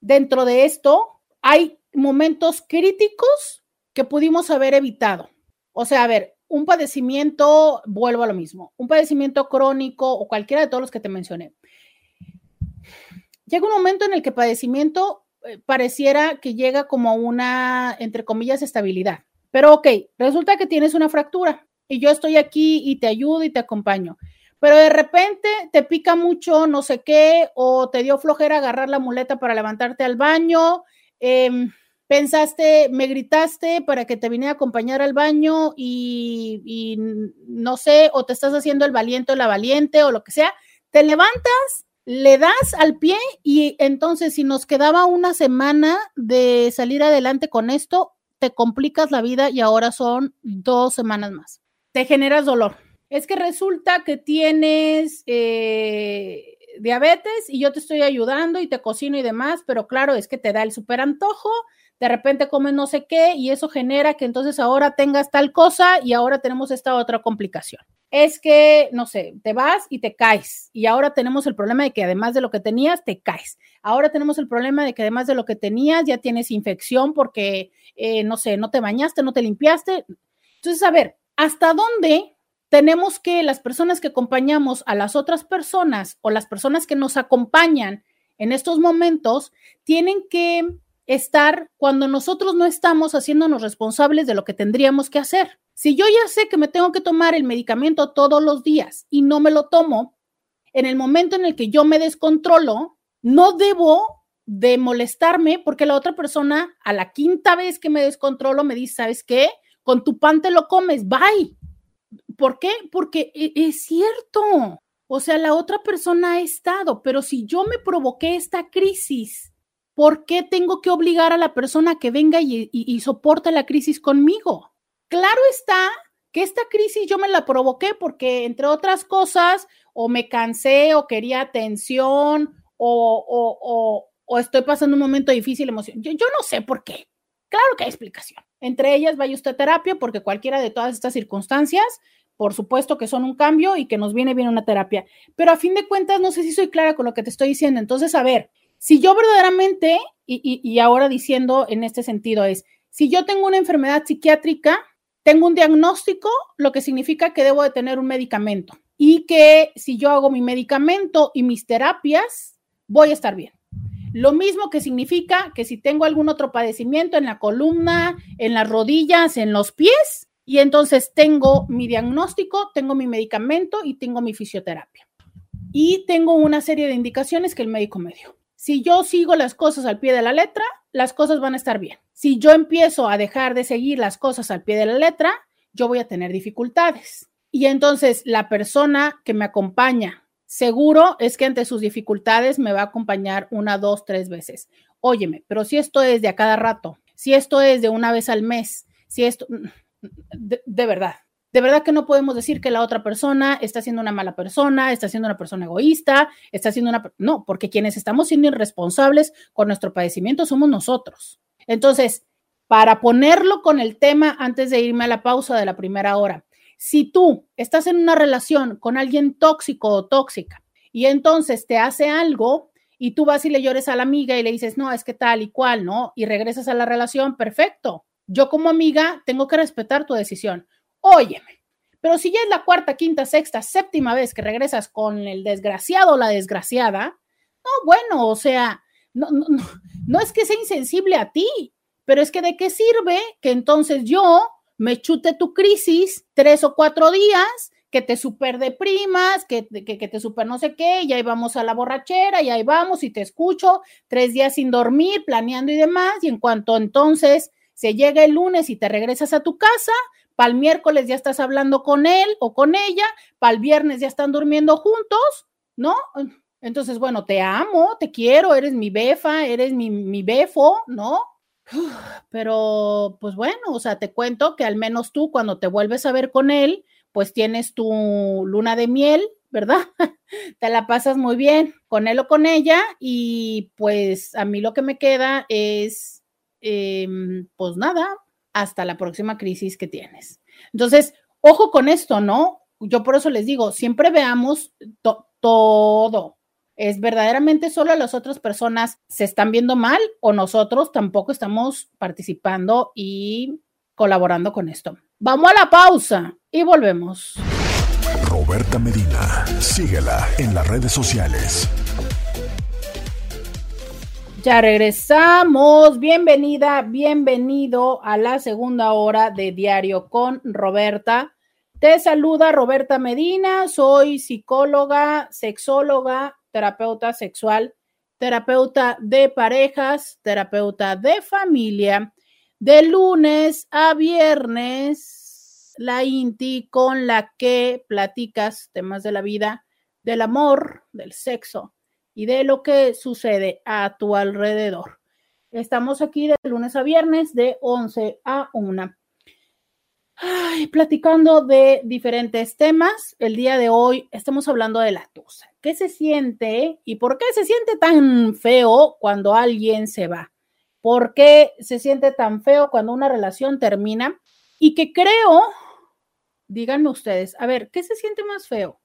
dentro de esto hay momentos críticos que pudimos haber evitado? O sea, a ver, un padecimiento, vuelvo a lo mismo, un padecimiento crónico o cualquiera de todos los que te mencioné. Llega un momento en el que padecimiento eh, pareciera que llega como una, entre comillas, estabilidad. Pero ok, resulta que tienes una fractura y yo estoy aquí y te ayudo y te acompaño pero de repente te pica mucho no sé qué o te dio flojera agarrar la muleta para levantarte al baño, em, pensaste, me gritaste para que te viniera a acompañar al baño y, y, no sé, o te estás haciendo el valiente o la valiente o lo que sea, te levantas, le das al pie y entonces si nos quedaba una semana de salir adelante con esto, te complicas la vida y ahora son dos semanas más. Te generas dolor es que resulta que tienes eh, diabetes y yo te estoy ayudando y te cocino y demás, pero claro, es que te da el súper antojo, de repente comes no sé qué y eso genera que entonces ahora tengas tal cosa y ahora tenemos esta otra complicación. Es que, no sé, te vas y te caes y ahora tenemos el problema de que además de lo que tenías, te caes. Ahora tenemos el problema de que además de lo que tenías, ya tienes infección porque, eh, no sé, no te bañaste, no te limpiaste. Entonces, a ver, ¿hasta dónde tenemos que las personas que acompañamos a las otras personas o las personas que nos acompañan en estos momentos tienen que estar cuando nosotros no estamos haciéndonos responsables de lo que tendríamos que hacer. Si yo ya sé que me tengo que tomar el medicamento todos los días y no me lo tomo, en el momento en el que yo me descontrolo, no debo de molestarme porque la otra persona a la quinta vez que me descontrolo me dice, ¿sabes qué? Con tu pan te lo comes, bye. ¿Por qué? Porque e, es cierto. O sea, la otra persona ha estado, pero si yo me provoqué esta crisis, ¿por qué tengo que obligar a la persona que venga y, y, soporte la crisis conmigo? Claro está que esta crisis yo me la provoqué porque, entre otras cosas, o me cansé o quería atención o, o, o, estoy pasando un momento difícil emoción. Yo, yo no sé por qué. Claro que hay explicación. Entre ellas, vaya usted a terapia porque cualquiera de todas estas circunstancias por supuesto que son un cambio y que nos viene bien una terapia, pero a fin de cuentas no sé si soy clara con lo que te estoy diciendo. Entonces, a ver, si yo verdaderamente, y, ahora diciendo en este sentido es, Si yo tengo una enfermedad psiquiátrica, tengo un diagnóstico, lo que significa que debo de tener un medicamento y que si yo hago mi medicamento y mis terapias, voy a estar bien. Lo mismo que significa que si tengo algún otro padecimiento en la columna, en las rodillas, en los pies, y entonces tengo mi diagnóstico, tengo mi medicamento y tengo mi fisioterapia. Y tengo una serie de indicaciones que el médico me dio. Si yo sigo las cosas al pie de la letra, las cosas van a estar bien. Si yo empiezo a dejar de seguir las cosas al pie de la letra, yo voy a tener dificultades. Y entonces la persona que me acompaña, seguro es que ante sus dificultades me va a acompañar una, dos, tres veces. Óyeme, pero si esto es de a cada rato, si esto es de una vez al mes, si esto, de, verdad, de verdad que no podemos decir que la otra persona está siendo una mala persona, está siendo una persona egoísta, está siendo una... No, porque quienes estamos siendo irresponsables con nuestro padecimiento somos nosotros. Entonces, para ponerlo con el tema antes de irme a la pausa de la primera hora, si tú estás en una relación con alguien tóxico o tóxica y entonces te hace algo y tú vas y le llores a la amiga y le dices, no, es que tal y cual, ¿no? Y regresas a la relación, perfecto. Yo como amiga tengo que respetar tu decisión. Óyeme, pero si ya es la cuarta, quinta, sexta, séptima vez que regresas con el desgraciado o la desgraciada, no, bueno, o sea, no, no, no, es que sea insensible a ti, pero es que de qué sirve que entonces yo me chute tu crisis tres o cuatro días, que te super deprimas, que, que, que, te super no sé qué, y ahí vamos a la borrachera, y ahí vamos y te escucho tres días sin dormir, planeando y demás, y en cuanto entonces se llega el lunes y te regresas a tu casa, para el miércoles ya estás hablando con él o con ella, para el viernes ya están durmiendo juntos, ¿no? Entonces, bueno, te amo, te quiero, eres mi befa, eres mi, mi befo, ¿no? Pero, pues bueno, o sea, te cuento que al menos tú cuando te vuelves a ver con él, pues tienes tu luna de miel, ¿verdad? te la pasas muy bien con él o con ella y pues a mí lo que me queda es, eh, pues nada, hasta la próxima crisis que tienes. Entonces, ojo con esto, ¿no? Yo por eso les digo, siempre veamos todo. ¿Es verdaderamente solo las otras personas se están viendo mal o nosotros tampoco estamos participando y colaborando con esto? Vamos a la pausa y volvemos. Roberta Medina, síguela en las redes sociales. Ya regresamos. Bienvenida, bienvenido a la segunda hora de Diario con Roberta. Te saluda Roberta Medina, soy psicóloga, sexóloga, terapeuta sexual, terapeuta de parejas, terapeuta de familia. De lunes a viernes, la INTI con la que platicas temas de la vida, del amor, del sexo y de lo que sucede a tu alrededor. Estamos aquí de lunes a viernes de 11 a 1. Ay, platicando de diferentes temas. El día de hoy estamos hablando de la tusa. ¿Qué se siente y por qué se siente tan feo cuando alguien se va? ¿Por qué se siente tan feo cuando una relación termina? Y que creo, díganme ustedes, a ver, ¿qué se siente más feo?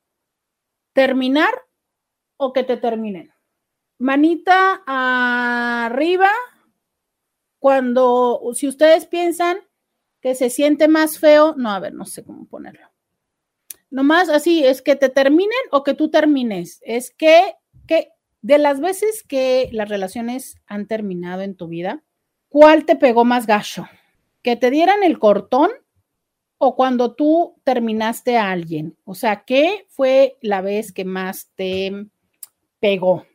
¿Terminar o que te terminen. Manita arriba cuando, si ustedes piensan que se siente más feo, no, a ver, no sé cómo ponerlo. Nomás así, es que te terminen o que tú termines. Es que, que de las veces que las relaciones han terminado en tu vida, ¿cuál te pegó más gacho? ¿Que te dieran el cortón o cuando tú terminaste a alguien? O sea, ¿qué fue la vez que más te pegó.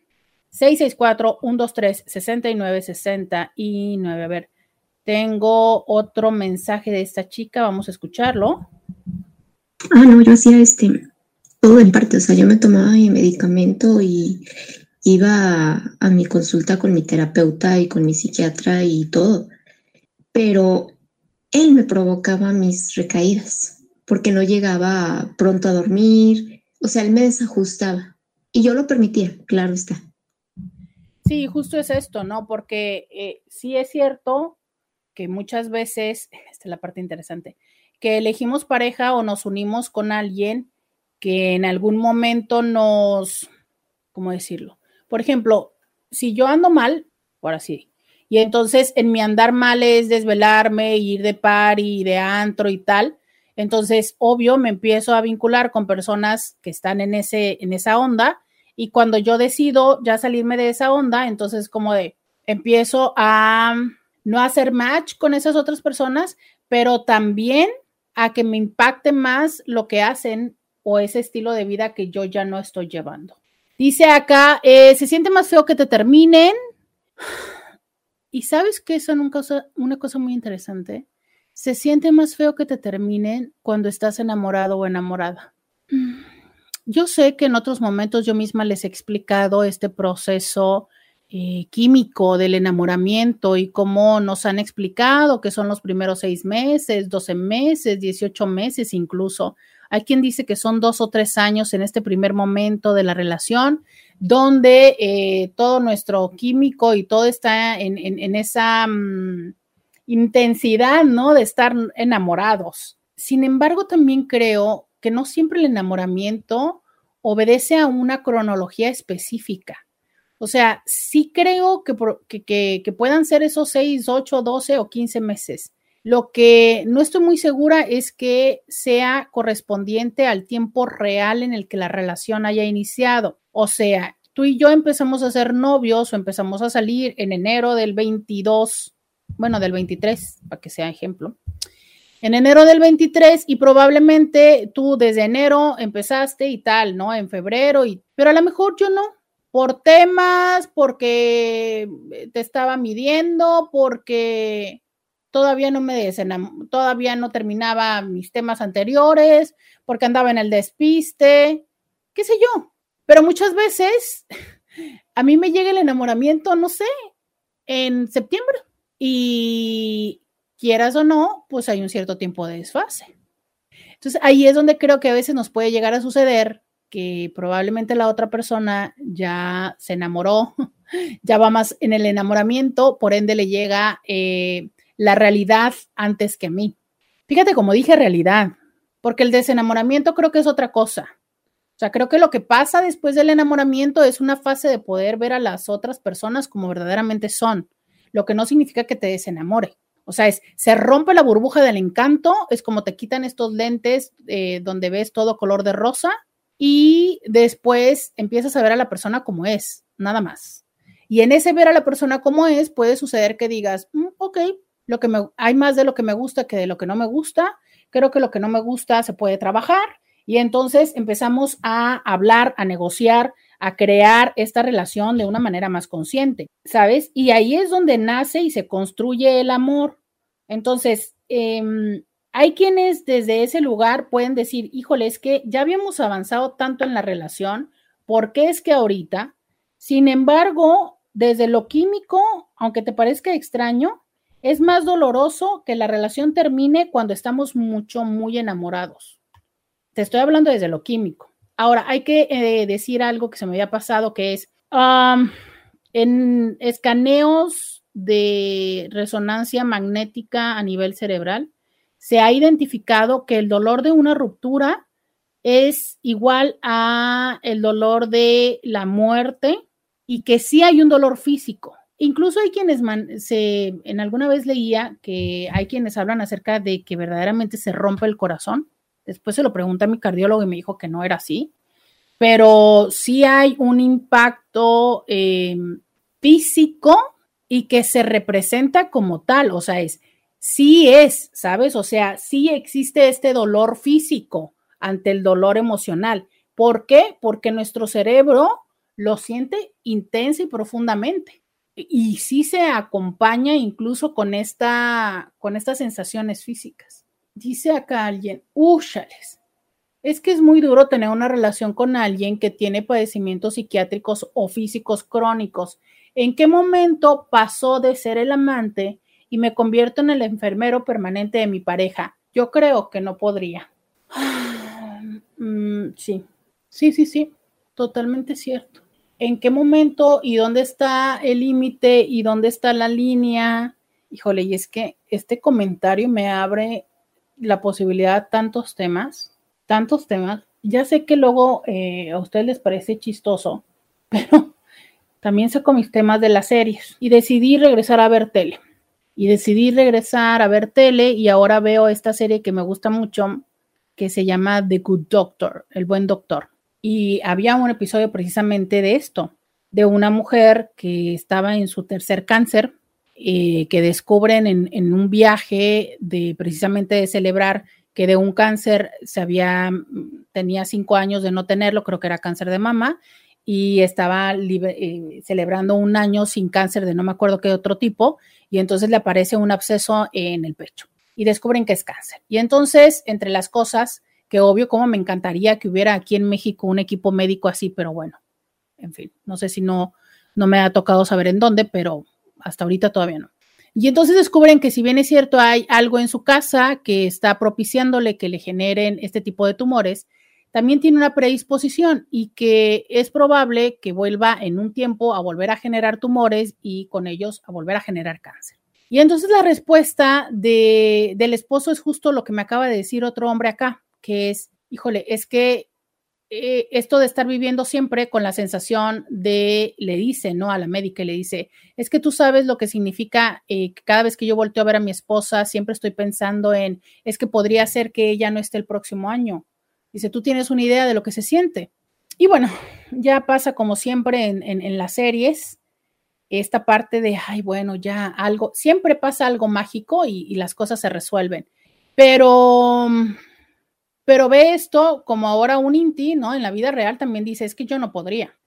664-123-6969. A ver, tengo otro mensaje de esta chica, vamos a escucharlo. Ah, no, yo hacía este, todo en parte, o sea, yo me tomaba mi medicamento y iba a, mi consulta con mi terapeuta y con mi psiquiatra y todo, pero él me provocaba mis recaídas porque no llegaba pronto a dormir, o sea, él me desajustaba. Y yo lo permitía, claro está. Sí, justo es esto, ¿no? Porque eh, sí es cierto que muchas veces, esta es la parte interesante, que elegimos pareja o nos unimos con alguien que en algún momento nos, ¿cómo decirlo? Por ejemplo, si yo ando mal, por así, Y entonces en mi andar mal es desvelarme, ir de party, de antro y tal. Entonces, obvio, me empiezo a vincular con personas que están en, ese, en esa onda y cuando yo decido ya salirme de esa onda, entonces como de, empiezo a no hacer match con esas otras personas, pero también a que me impacte más lo que hacen o ese estilo de vida que yo ya no estoy llevando. Dice acá, eh, se siente más feo que te terminen. Y sabes que eso es una cosa, muy interesante. Se siente más feo que te terminen cuando estás enamorado o enamorada. Yo sé que en otros momentos yo misma les he explicado este proceso eh, químico del enamoramiento y cómo nos han explicado que son los primeros seis meses, 12 meses, 18 meses incluso. Hay quien dice que son dos o tres años en este primer momento de la relación, donde eh, todo nuestro químico y todo está en, esa mm, intensidad, ¿no? De estar enamorados. Sin embargo, también creo que no siempre el enamoramiento obedece a una cronología específica. O sea, sí creo que, que, puedan ser esos 6, 8, 12 o 15 meses. Lo que no estoy muy segura es que sea correspondiente al tiempo real en el que la relación haya iniciado. O sea, tú y yo empezamos a ser novios o empezamos a salir en enero del 22, bueno, del 23, para que sea ejemplo en enero del 23 y probablemente tú desde enero empezaste y tal, ¿no? En febrero, y, pero a lo mejor yo no, por temas, porque te estaba midiendo, porque todavía no me todavía no terminaba mis temas anteriores, porque andaba en el despiste, qué sé yo. Pero muchas veces a mí me llega el enamoramiento, no sé, en septiembre. Y, quieras o no, pues hay un cierto tiempo de desfase. Entonces ahí es donde creo que a veces nos puede llegar a suceder que probablemente la otra persona ya se enamoró, ya va más en el enamoramiento, por ende le llega eh, la realidad antes que a mí. Fíjate como dije realidad, porque el desenamoramiento creo que es otra cosa. O sea, creo que lo que pasa después del enamoramiento es una fase de poder ver a las otras personas como verdaderamente son, lo que no significa que te desenamore. O sea, es, se rompe la burbuja del encanto, es como te quitan estos lentes eh, donde ves todo color de rosa y después empiezas a ver a la persona como es, nada más. Y en ese ver a la persona como es, puede suceder que digas, mm, ok, lo que me, hay más de lo que me gusta que de lo que no me gusta, creo que lo que no me gusta se puede trabajar y entonces empezamos a hablar, a negociar, a crear esta relación de una manera más consciente, ¿sabes? Y ahí es donde nace y se construye el amor. Entonces, em, hay quienes desde ese lugar pueden decir, híjole, es que ya habíamos avanzado tanto en la relación, ¿por qué es que ahorita? Sin embargo, desde lo químico, aunque te parezca extraño, es más doloroso que la relación termine cuando estamos mucho, muy enamorados. Te estoy hablando desde lo químico. Ahora, hay que eh, decir algo que se me había pasado, que es en escaneos de resonancia magnética a nivel cerebral, se ha identificado que el dolor de una ruptura es igual a el dolor de la muerte y que sí hay un dolor físico. Incluso hay quienes se, en alguna vez leía que hay quienes hablan acerca de que verdaderamente se rompe el corazón Después se lo pregunté a mi cardiólogo y me dijo que no era así, pero sí hay un impacto eh, físico y que se representa como tal, o sea, es, sí es, ¿sabes? O sea, sí existe este dolor físico ante el dolor emocional. ¿Por qué? Porque nuestro cerebro lo siente intensa y profundamente. Y sí se acompaña incluso con, esta, con estas sensaciones físicas. Dice acá alguien, úchales. Es que es muy duro tener una relación con alguien que tiene padecimientos psiquiátricos o físicos crónicos. ¿En qué momento pasó de ser el amante y me convierto en el enfermero permanente de mi pareja? Yo creo que no podría. Mm, sí, sí, sí, sí, totalmente cierto. ¿En qué momento y dónde está el límite y dónde está la línea? Híjole, y es que este comentario me abre la posibilidad tantos temas, tantos temas. Ya sé que luego eh, a ustedes les parece chistoso, pero también saco mis temas de las series y decidí regresar a ver tele. Y decidí regresar a ver tele y ahora veo esta serie que me gusta mucho, que se llama The Good Doctor, el buen doctor. Y había un episodio precisamente de esto, de una mujer que estaba en su tercer cáncer, eh, que descubren en, un viaje de precisamente de celebrar que de un cáncer se había, tenía cinco años de no tenerlo, creo que era cáncer de mama, y estaba eh, celebrando un año sin cáncer de no me acuerdo qué otro tipo, y entonces le aparece un absceso en el pecho y descubren que es cáncer. Y entonces, entre las cosas, que obvio, como me encantaría que hubiera aquí en México un equipo médico así, pero bueno, en fin, no sé si no, no me ha tocado saber en dónde, pero hasta ahorita todavía no. Y entonces descubren que si bien es cierto, hay algo en su casa que está propiciándole que le generen este tipo de tumores, también tiene una predisposición y que es probable que vuelva en un tiempo a volver a generar tumores y con ellos a volver a generar cáncer. Y entonces la respuesta de, del esposo es justo lo que me acaba de decir otro hombre acá, que es, híjole, es que eh, esto de estar viviendo siempre con la sensación de, le dice, ¿no? A la médica, le dice, es que tú sabes lo que significa eh, cada vez que yo volteo a ver a mi esposa, siempre estoy pensando en, es que podría ser que ella no esté el próximo año. Dice, tú tienes una idea de lo que se siente. Y bueno, ya pasa como siempre en, las series, esta parte de, ay, bueno, ya algo, siempre pasa algo mágico y las cosas se resuelven. Pero pero ve esto como ahora un Inti, ¿no? En la vida real también dice, es que yo no podría.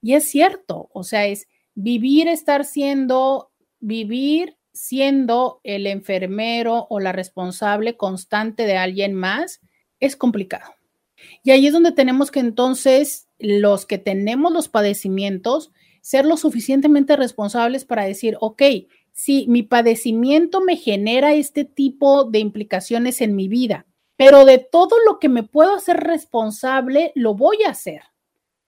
Y es cierto, o sea, es vivir, estar siendo, vivir siendo el enfermero o la responsable constante de alguien más, es complicado. Y ahí es donde tenemos que entonces, los que tenemos los padecimientos, ser lo suficientemente responsables para decir, ok, si mi padecimiento me genera este tipo de implicaciones en mi vida, pero de todo lo que me puedo hacer responsable, lo voy a hacer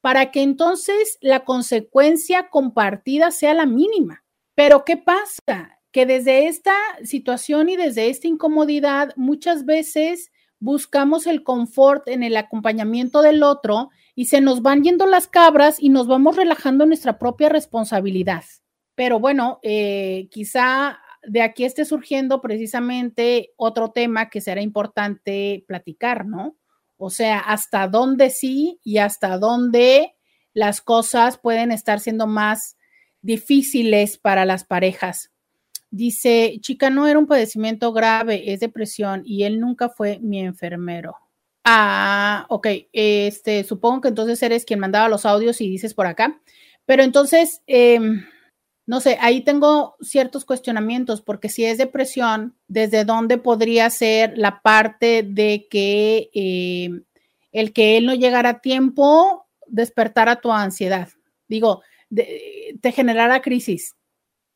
para que entonces la consecuencia compartida sea la mínima. Pero ¿qué pasa? Que desde esta situación y desde esta incomodidad muchas veces buscamos el confort en el acompañamiento del otro y se nos van yendo las cabras y nos vamos relajando nuestra propia responsabilidad. Pero bueno, eh, quizá de aquí esté surgiendo precisamente otro tema que será importante platicar, ¿no? O sea, hasta dónde sí y hasta dónde las cosas pueden estar siendo más difíciles para las parejas. Dice, chica, no era un padecimiento grave, es depresión y él nunca fue mi enfermero. Ah, ok, este, supongo que entonces eres quien mandaba los audios y dices por acá, pero entonces, eh, no sé, ahí tengo ciertos cuestionamientos, porque si es depresión, ¿desde dónde podría ser la parte de que eh, el que él no llegara a tiempo despertara tu ansiedad? Digo, te generara crisis,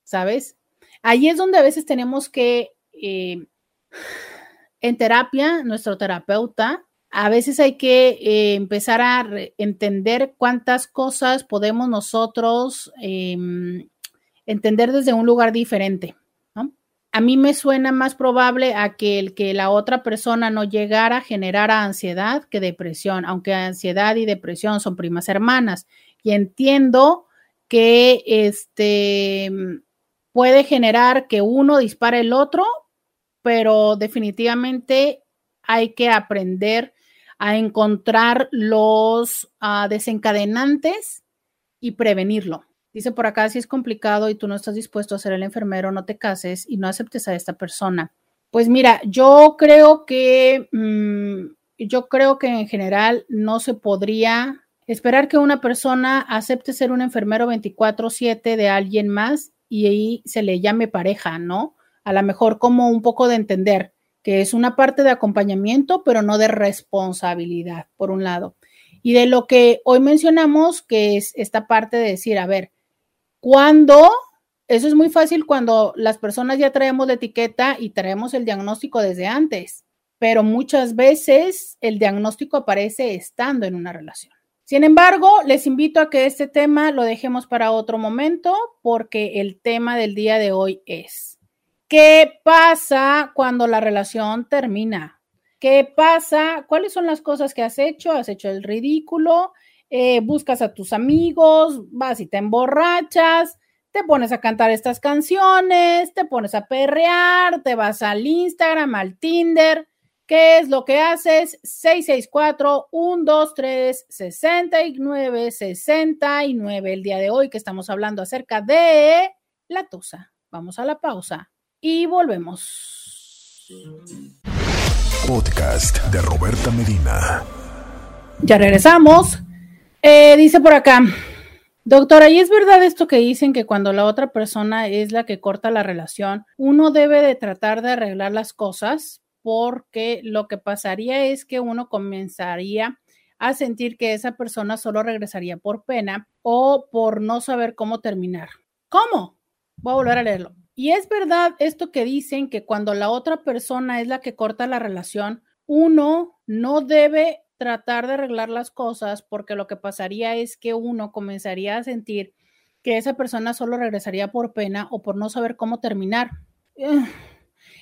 ¿sabes? Ahí es donde a veces tenemos que, eh, en terapia, nuestro terapeuta, a veces hay que eh, empezar a entender cuántas cosas podemos nosotros em, entender desde un lugar diferente. A mí me suena más probable a que el que la otra persona no llegara a generar ansiedad que depresión, aunque ansiedad y depresión son primas hermanas. Y entiendo que este puede generar que uno dispare el otro, pero definitivamente hay que aprender a encontrar los ah, desencadenantes y prevenirlo. Dice por acá, si es complicado y tú no estás dispuesto a ser el enfermero, no te cases y no aceptes a esta persona. Pues mira, yo creo que, mm, yo creo que en general no se podría esperar que una persona acepte ser un enfermero 24/7 de alguien más y ahí se le llame pareja, ¿no? A lo mejor como un poco de entender que es una parte de acompañamiento, pero no de responsabilidad, por un lado. Y de lo que hoy mencionamos, que es esta parte de decir, a ver, cuando, eso es muy fácil cuando las personas ya traemos la etiqueta y traemos el diagnóstico desde antes, pero muchas veces el diagnóstico aparece estando en una relación. Sin embargo, les invito a que este tema lo dejemos para otro momento porque el tema del día de hoy es, ¿qué pasa cuando la relación termina? ¿Qué pasa? ¿Cuáles son las cosas que has hecho? ¿Has hecho el ridículo? Eh, buscas a tus amigos, vas y te emborrachas, te pones a cantar estas canciones, te pones a perrear, te vas al Instagram, al Tinder. ¿Qué es lo que haces? 664-123-6969. El día de hoy que estamos hablando acerca de la tusa. Vamos a la pausa y volvemos. Podcast de Roberta Medina. Ya regresamos. Eh, dice por acá, doctora, ¿y es verdad esto que dicen que cuando la otra persona es la que corta la relación, uno debe de tratar de arreglar las cosas? Porque lo que pasaría es que uno comenzaría a sentir que esa persona solo regresaría por pena o por no saber cómo terminar. ¿Cómo? Voy a volver a leerlo. Y es verdad esto que dicen que cuando la otra persona es la que corta la relación, uno no debe tratar de arreglar las cosas porque lo que pasaría es que uno comenzaría a sentir que esa persona solo regresaría por pena o por no saber cómo terminar.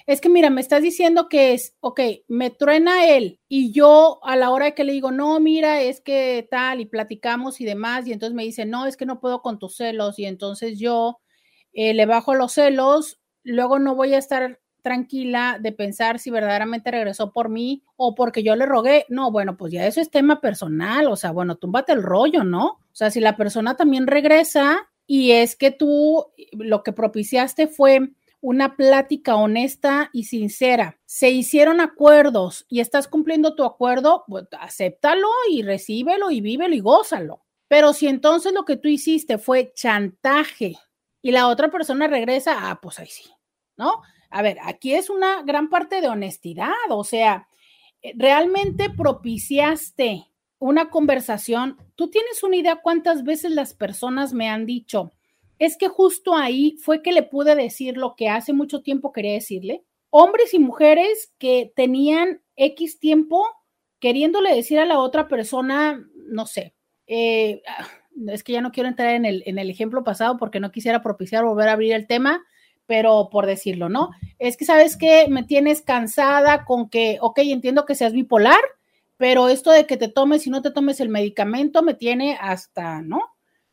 Es que mira, me estás diciendo que es, ok, me truena él y yo a la hora que le digo, no, mira, es que tal y platicamos y demás, y entonces me dice, no, es que no puedo con tus celos y entonces yo eh, le bajo los celos, luego no voy a estar tranquila de pensar si verdaderamente regresó por mí o porque yo le rogué. No, bueno, pues ya eso es tema personal, o sea, bueno, túmbate el rollo, ¿no? O sea, si la persona también regresa y es que tú lo que propiciaste fue una plática honesta y sincera. Se hicieron acuerdos y estás cumpliendo tu acuerdo, pues acéptalo y recíbelo y vívelo y gózalo. Pero si entonces lo que tú hiciste fue chantaje y la otra persona regresa, ah, pues ahí sí, ¿no? A ver, aquí es una gran parte de honestidad, o sea, eh, realmente propiciaste una conversación. ¿Tú tienes una idea cuántas veces las personas me han dicho, es que justo ahí fue que le pude decir lo que hace mucho tiempo quería decirle? Hombres y mujeres que tenían X tiempo queriéndole decir a la otra persona, no sé, eh, ah, es que ya no quiero entrar en el, en el ejemplo pasado porque no quisiera propiciar volver a abrir el tema, pero por decirlo, ¿no? Es que sabes que me tienes cansada con que, ok, entiendo que seas bipolar, pero esto de que te tomes y no te tomes el medicamento me tiene hasta, ¿no?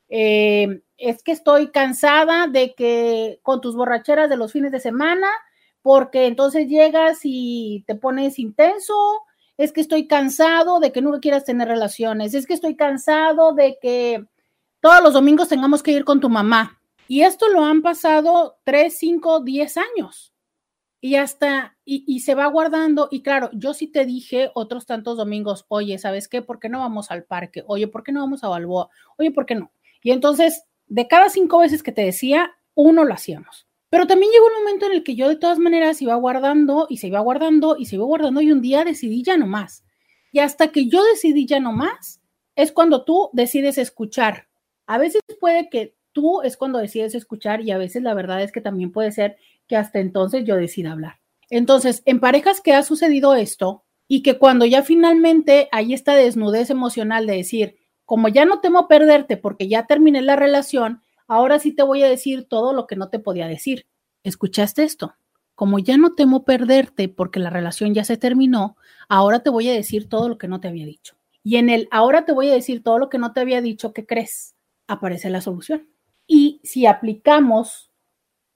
Eh, es que estoy cansada de que con tus borracheras de los fines de semana, porque entonces llegas y te pones intenso, es que estoy cansado de que nunca quieras tener relaciones, es que estoy cansado de que todos los domingos tengamos que ir con tu mamá. Y esto lo han pasado 3, 5, 10 años. Y hasta, y, se va guardando. Y claro, yo sí te dije otros tantos domingos, oye, ¿sabes qué? ¿Por qué no vamos al parque? Oye, ¿por qué no vamos a Balboa? Oye, ¿por qué no? Y entonces, de cada cinco veces que te decía, uno lo hacíamos. Pero también llegó un momento en el que yo de todas maneras iba guardando y se iba guardando y se iba guardando y un día decidí ya no más. Y hasta que yo decidí ya no más, es cuando tú decides escuchar. A veces puede que tú es cuando decides escuchar y a veces la verdad es que también puede ser que hasta entonces yo decida hablar. Entonces, en parejas que ha sucedido esto y que cuando ya finalmente hay esta desnudez emocional de decir, como ya no temo perderte porque ya terminé la relación, ahora sí te voy a decir todo lo que no te podía decir. ¿Escuchaste esto? Como ya no temo perderte porque la relación ya se terminó, ahora te voy a decir todo lo que no te había dicho. Y en el ahora te voy a decir todo lo que no te había dicho, ¿qué crees? Aparece la solución. Y si aplicamos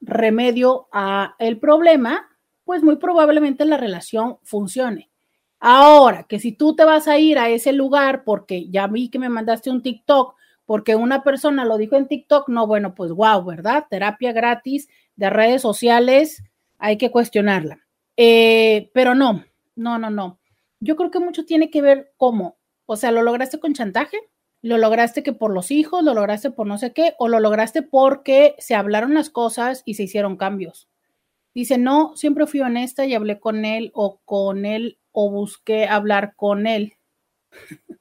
remedio a el problema, pues muy probablemente la relación funcione. Ahora, que si tú te vas a ir a ese lugar porque ya vi que me mandaste un TikTok, porque una persona lo dijo en TikTok, no, bueno, pues wow, ¿verdad? Terapia gratis de redes sociales, hay que cuestionarla. Eh, pero no, no, no, no. Yo creo que mucho tiene que ver cómo. O sea, ¿lo lograste con chantaje? Lo lograste que por los hijos, lo lograste por no sé qué, o lo lograste porque se hablaron las cosas y se hicieron cambios. Dice, no, siempre fui honesta y hablé con él o con él o busqué hablar con él.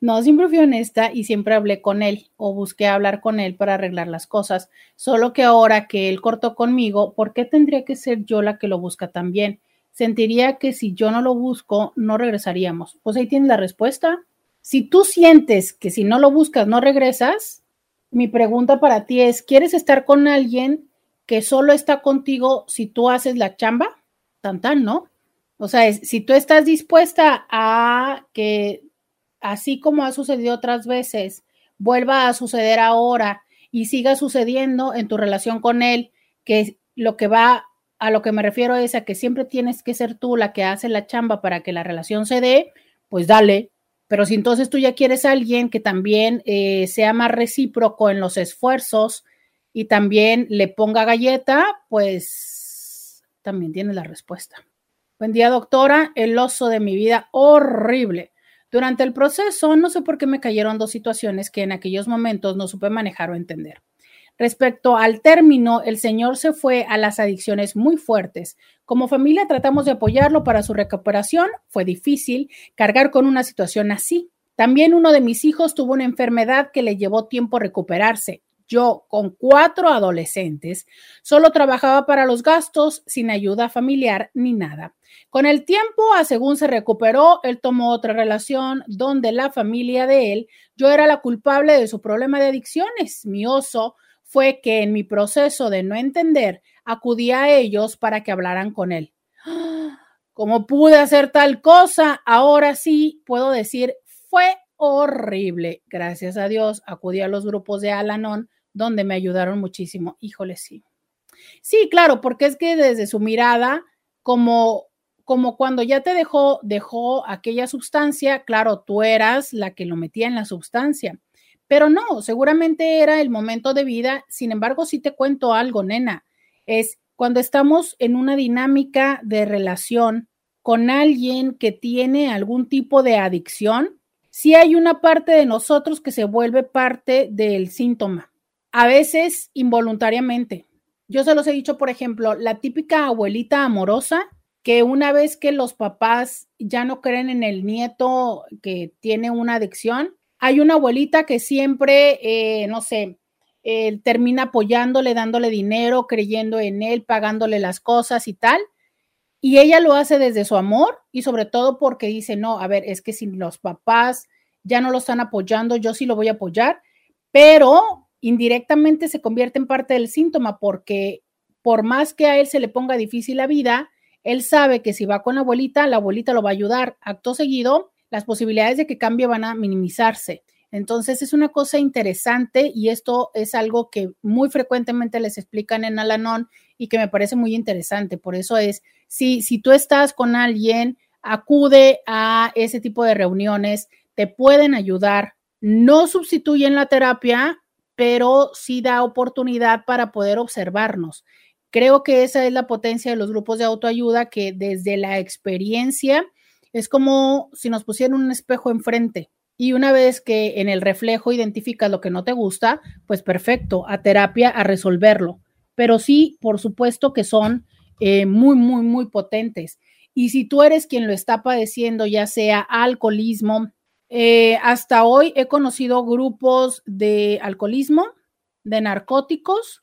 no, siempre fui honesta y siempre hablé con él o busqué hablar con él para arreglar las cosas. Solo que ahora que él cortó conmigo, ¿por qué tendría que ser yo la que lo busca también? Sentiría que si yo no lo busco, no regresaríamos. Pues ahí tienes la respuesta. Si tú sientes que si no lo buscas no regresas, mi pregunta para ti es, ¿quieres estar con alguien que solo está contigo si tú haces la chamba? Tan tan, ¿no? O sea, si tú estás dispuesta a que así como ha sucedido otras veces, vuelva a suceder ahora y siga sucediendo en tu relación con él, que lo que va a lo que me refiero es a que siempre tienes que ser tú la que hace la chamba para que la relación se dé, pues dale. Pero si entonces tú ya quieres a alguien que también eh, sea más recíproco en los esfuerzos y también le ponga galleta, pues también tienes la respuesta. Buen día, doctora. El oso de mi vida, horrible. Durante el proceso, no sé por qué me cayeron dos situaciones que en aquellos momentos no supe manejar o entender. Respecto al término, el señor se fue a las adicciones muy fuertes. Como familia tratamos de apoyarlo para su recuperación. Fue difícil cargar con una situación así. También uno de mis hijos tuvo una enfermedad que le llevó tiempo recuperarse. Yo, con cuatro adolescentes, solo trabajaba para los gastos, sin ayuda familiar ni nada. Con el tiempo, según se recuperó, él tomó otra relación donde la familia de él, yo era la culpable de su problema de adicciones. Mi oso fue que en mi proceso de no entender, acudí a ellos para que hablaran con él. ¿Cómo pude hacer tal cosa? Ahora sí puedo decir, fue horrible. Gracias a Dios, acudí a los grupos de Alanon, donde me ayudaron muchísimo. Híjole, sí. Sí, claro, porque es que desde su mirada, como, como cuando ya te dejó, dejó aquella sustancia, claro, tú eras la que lo metía en la sustancia. Pero no, seguramente era el momento de vida. Sin embargo, sí te cuento algo, nena. Es cuando estamos en una dinámica de relación con alguien que tiene algún tipo de adicción, sí hay una parte de nosotros que se vuelve parte del síntoma, a veces involuntariamente. Yo se los he dicho, por ejemplo, la típica abuelita amorosa que una vez que los papás ya no creen en el nieto que tiene una adicción, hay una abuelita que siempre, eh, no sé, eh, termina apoyándole, dándole dinero, creyendo en él, pagándole las cosas y tal. Y ella lo hace desde su amor y sobre todo porque dice, no, a ver, es que si los papás ya no lo están apoyando, yo sí lo voy a apoyar, pero indirectamente se convierte en parte del síntoma porque por más que a él se le ponga difícil la vida, él sabe que si va con la abuelita, la abuelita lo va a ayudar. Acto seguido, las posibilidades de que cambie van a minimizarse. Entonces es una cosa interesante y esto es algo que muy frecuentemente les explican en Alanon y que me parece muy interesante. Por eso es, si, si tú estás con alguien, acude a ese tipo de reuniones, te pueden ayudar, no sustituyen la terapia, pero sí da oportunidad para poder observarnos. Creo que esa es la potencia de los grupos de autoayuda que desde la experiencia es como si nos pusieran un espejo enfrente y una vez que en el reflejo identificas lo que no te gusta, pues perfecto, a terapia, a resolverlo. Pero sí, por supuesto que son eh, muy, muy, muy potentes. Y si tú eres quien lo está padeciendo, ya sea alcoholismo, eh, hasta hoy he conocido grupos de alcoholismo, de narcóticos,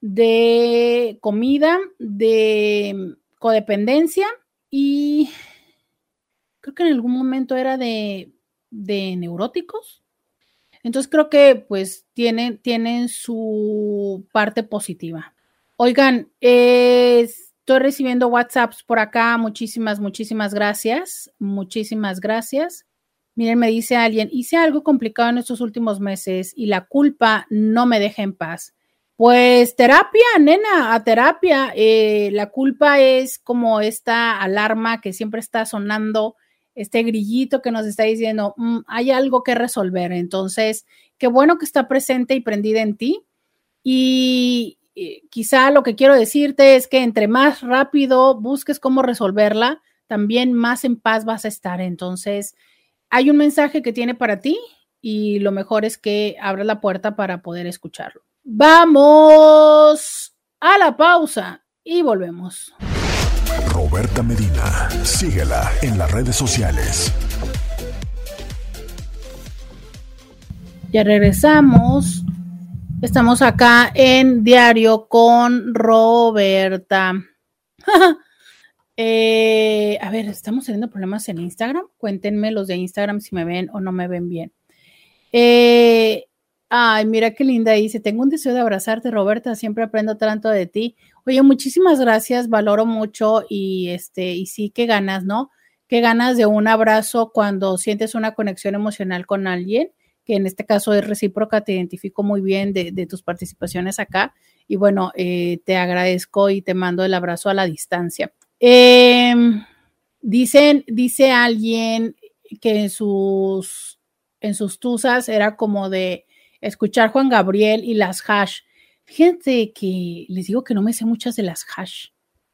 de comida, de codependencia y creo que en algún momento era de, neuróticos. Entonces creo que pues tienen, tienen su parte positiva. Oigan, estoy recibiendo WhatsApps por acá. Muchísimas, muchísimas gracias. Muchísimas gracias. Miren, me dice alguien, hice algo complicado en estos últimos meses y la culpa no me deja en paz. Pues terapia, nena, a terapia. Eh, la culpa es como esta alarma que siempre está sonando este grillito que nos está diciendo, mm, hay algo que resolver. Entonces, qué bueno que está presente y prendida en ti. Y quizá lo que quiero decirte es que entre más rápido busques cómo resolverla, también más en paz vas a estar. Entonces, hay un mensaje que tiene para ti y lo mejor es que abras la puerta para poder escucharlo. Vamos a la pausa y volvemos. Roberta Medina. Síguela en las redes sociales. Ya regresamos. Estamos acá en Diario con Roberta. Eh, a ver, estamos teniendo problemas en Instagram. Cuéntenme los de Instagram si me ven o no me ven bien. Eh, ay, mira qué linda dice. Tengo un deseo de abrazarte, Roberta. Siempre aprendo tanto de ti. Oye, muchísimas gracias, valoro mucho y este, y sí, qué ganas, ¿no? qué ganas de un abrazo cuando sientes una conexión emocional con alguien, que en este caso es recíproca, te identifico muy bien de, tus participaciones acá. Y bueno, eh, te agradezco y te mando el abrazo a la distancia. Em, dicen, dice alguien que en sus, en sus tusas era como de escuchar Juan Gabriel y las hash. Fíjense que les digo que no me sé muchas de las hash.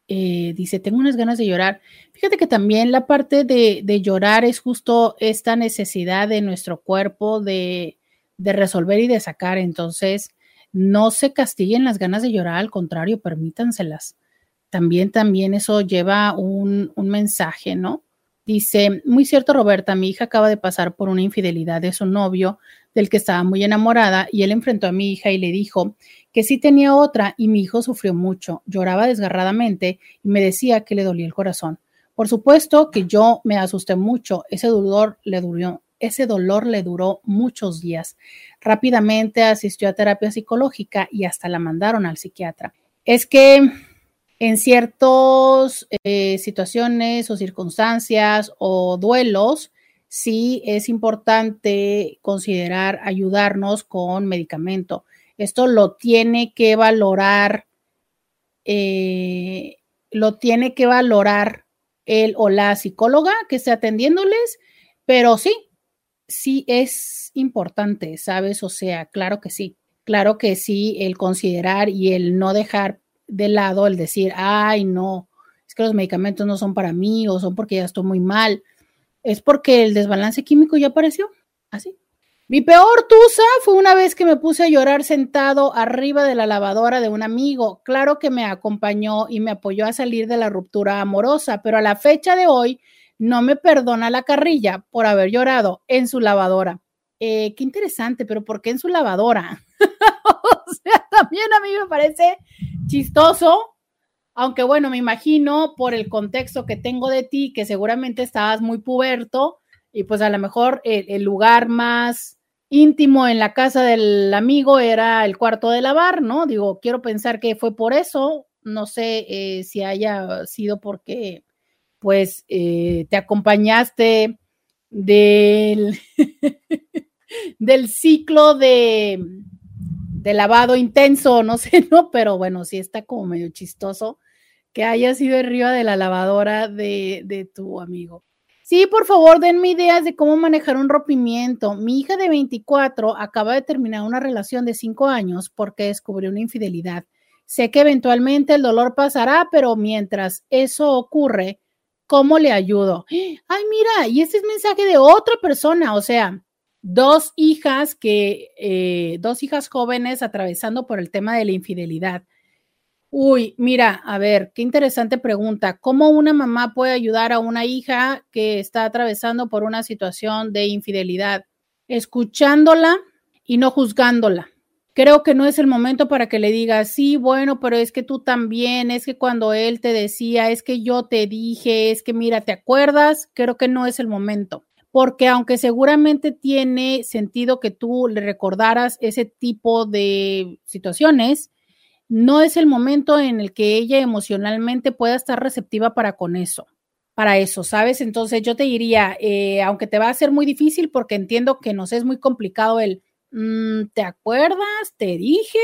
Eh, dice, tengo unas ganas de llorar. Fíjate que también la parte de, llorar es justo esta necesidad de nuestro cuerpo de, resolver y de sacar. Entonces, no se castiguen las ganas de llorar, al contrario, permítanselas. También, también eso lleva un, un mensaje, ¿no? Dice, muy cierto Roberta, mi hija acaba de pasar por una infidelidad de su novio, del que estaba muy enamorada, y él enfrentó a mi hija y le dijo que sí tenía otra, y mi hijo sufrió mucho, lloraba desgarradamente y me decía que le dolía el corazón. Por supuesto que yo me asusté mucho, ese dolor le duró, ese dolor le duró muchos días. Rápidamente asistió a terapia psicológica y hasta la mandaron al psiquiatra. Es que en ciertas eh, situaciones o circunstancias o duelos, sí es importante considerar ayudarnos con medicamento. Esto lo tiene que valorar, eh, lo tiene que valorar él o la psicóloga que esté atendiéndoles, pero sí, sí es importante, ¿sabes? O sea, claro que sí, claro que sí, el considerar y el no dejar de lado el decir, ay, no, es que los medicamentos no son para mí o son porque ya estoy muy mal. Es porque el desbalance químico ya apareció. Así. Mi peor tusa fue una vez que me puse a llorar sentado arriba de la lavadora de un amigo. Claro que me acompañó y me apoyó a salir de la ruptura amorosa, pero a la fecha de hoy no me perdona la carrilla por haber llorado en su lavadora. Eh, qué interesante, pero ¿por qué en su lavadora? o sea, también a mí me parece chistoso, aunque bueno, me imagino por el contexto que tengo de ti, que seguramente estabas muy puberto y pues a lo mejor el, lugar más íntimo en la casa del amigo era el cuarto de lavar, ¿no? Digo, quiero pensar que fue por eso, no sé eh, si haya sido porque pues eh, te acompañaste del, del ciclo de, de lavado intenso, no sé, ¿no? Pero bueno, sí está como medio chistoso que haya sido arriba de la lavadora de, de tu amigo. Sí, por favor, denme ideas de cómo manejar un rompimiento. Mi hija de 24 acaba de terminar una relación de 5 años porque descubrió una infidelidad. Sé que eventualmente el dolor pasará, pero mientras eso ocurre, ¿cómo le ayudo? Ay, mira, y este es mensaje de otra persona, o sea, dos hijas que, eh, dos hijas jóvenes atravesando por el tema de la infidelidad. Uy, mira, a ver, qué interesante pregunta. ¿Cómo una mamá puede ayudar a una hija que está atravesando por una situación de infidelidad? Escuchándola y no juzgándola. Creo que no es el momento para que le digas, sí, bueno, pero es que tú también, es que cuando él te decía, es que yo te dije, es que mira, ¿te acuerdas? Creo que no es el momento porque aunque seguramente tiene sentido que tú le recordaras ese tipo de situaciones, no es el momento en el que ella emocionalmente pueda estar receptiva para con eso, para eso, ¿sabes? Entonces yo te diría, eh, aunque te va a ser muy difícil porque entiendo que nos es muy complicado el, mm, ¿te acuerdas? Te dije,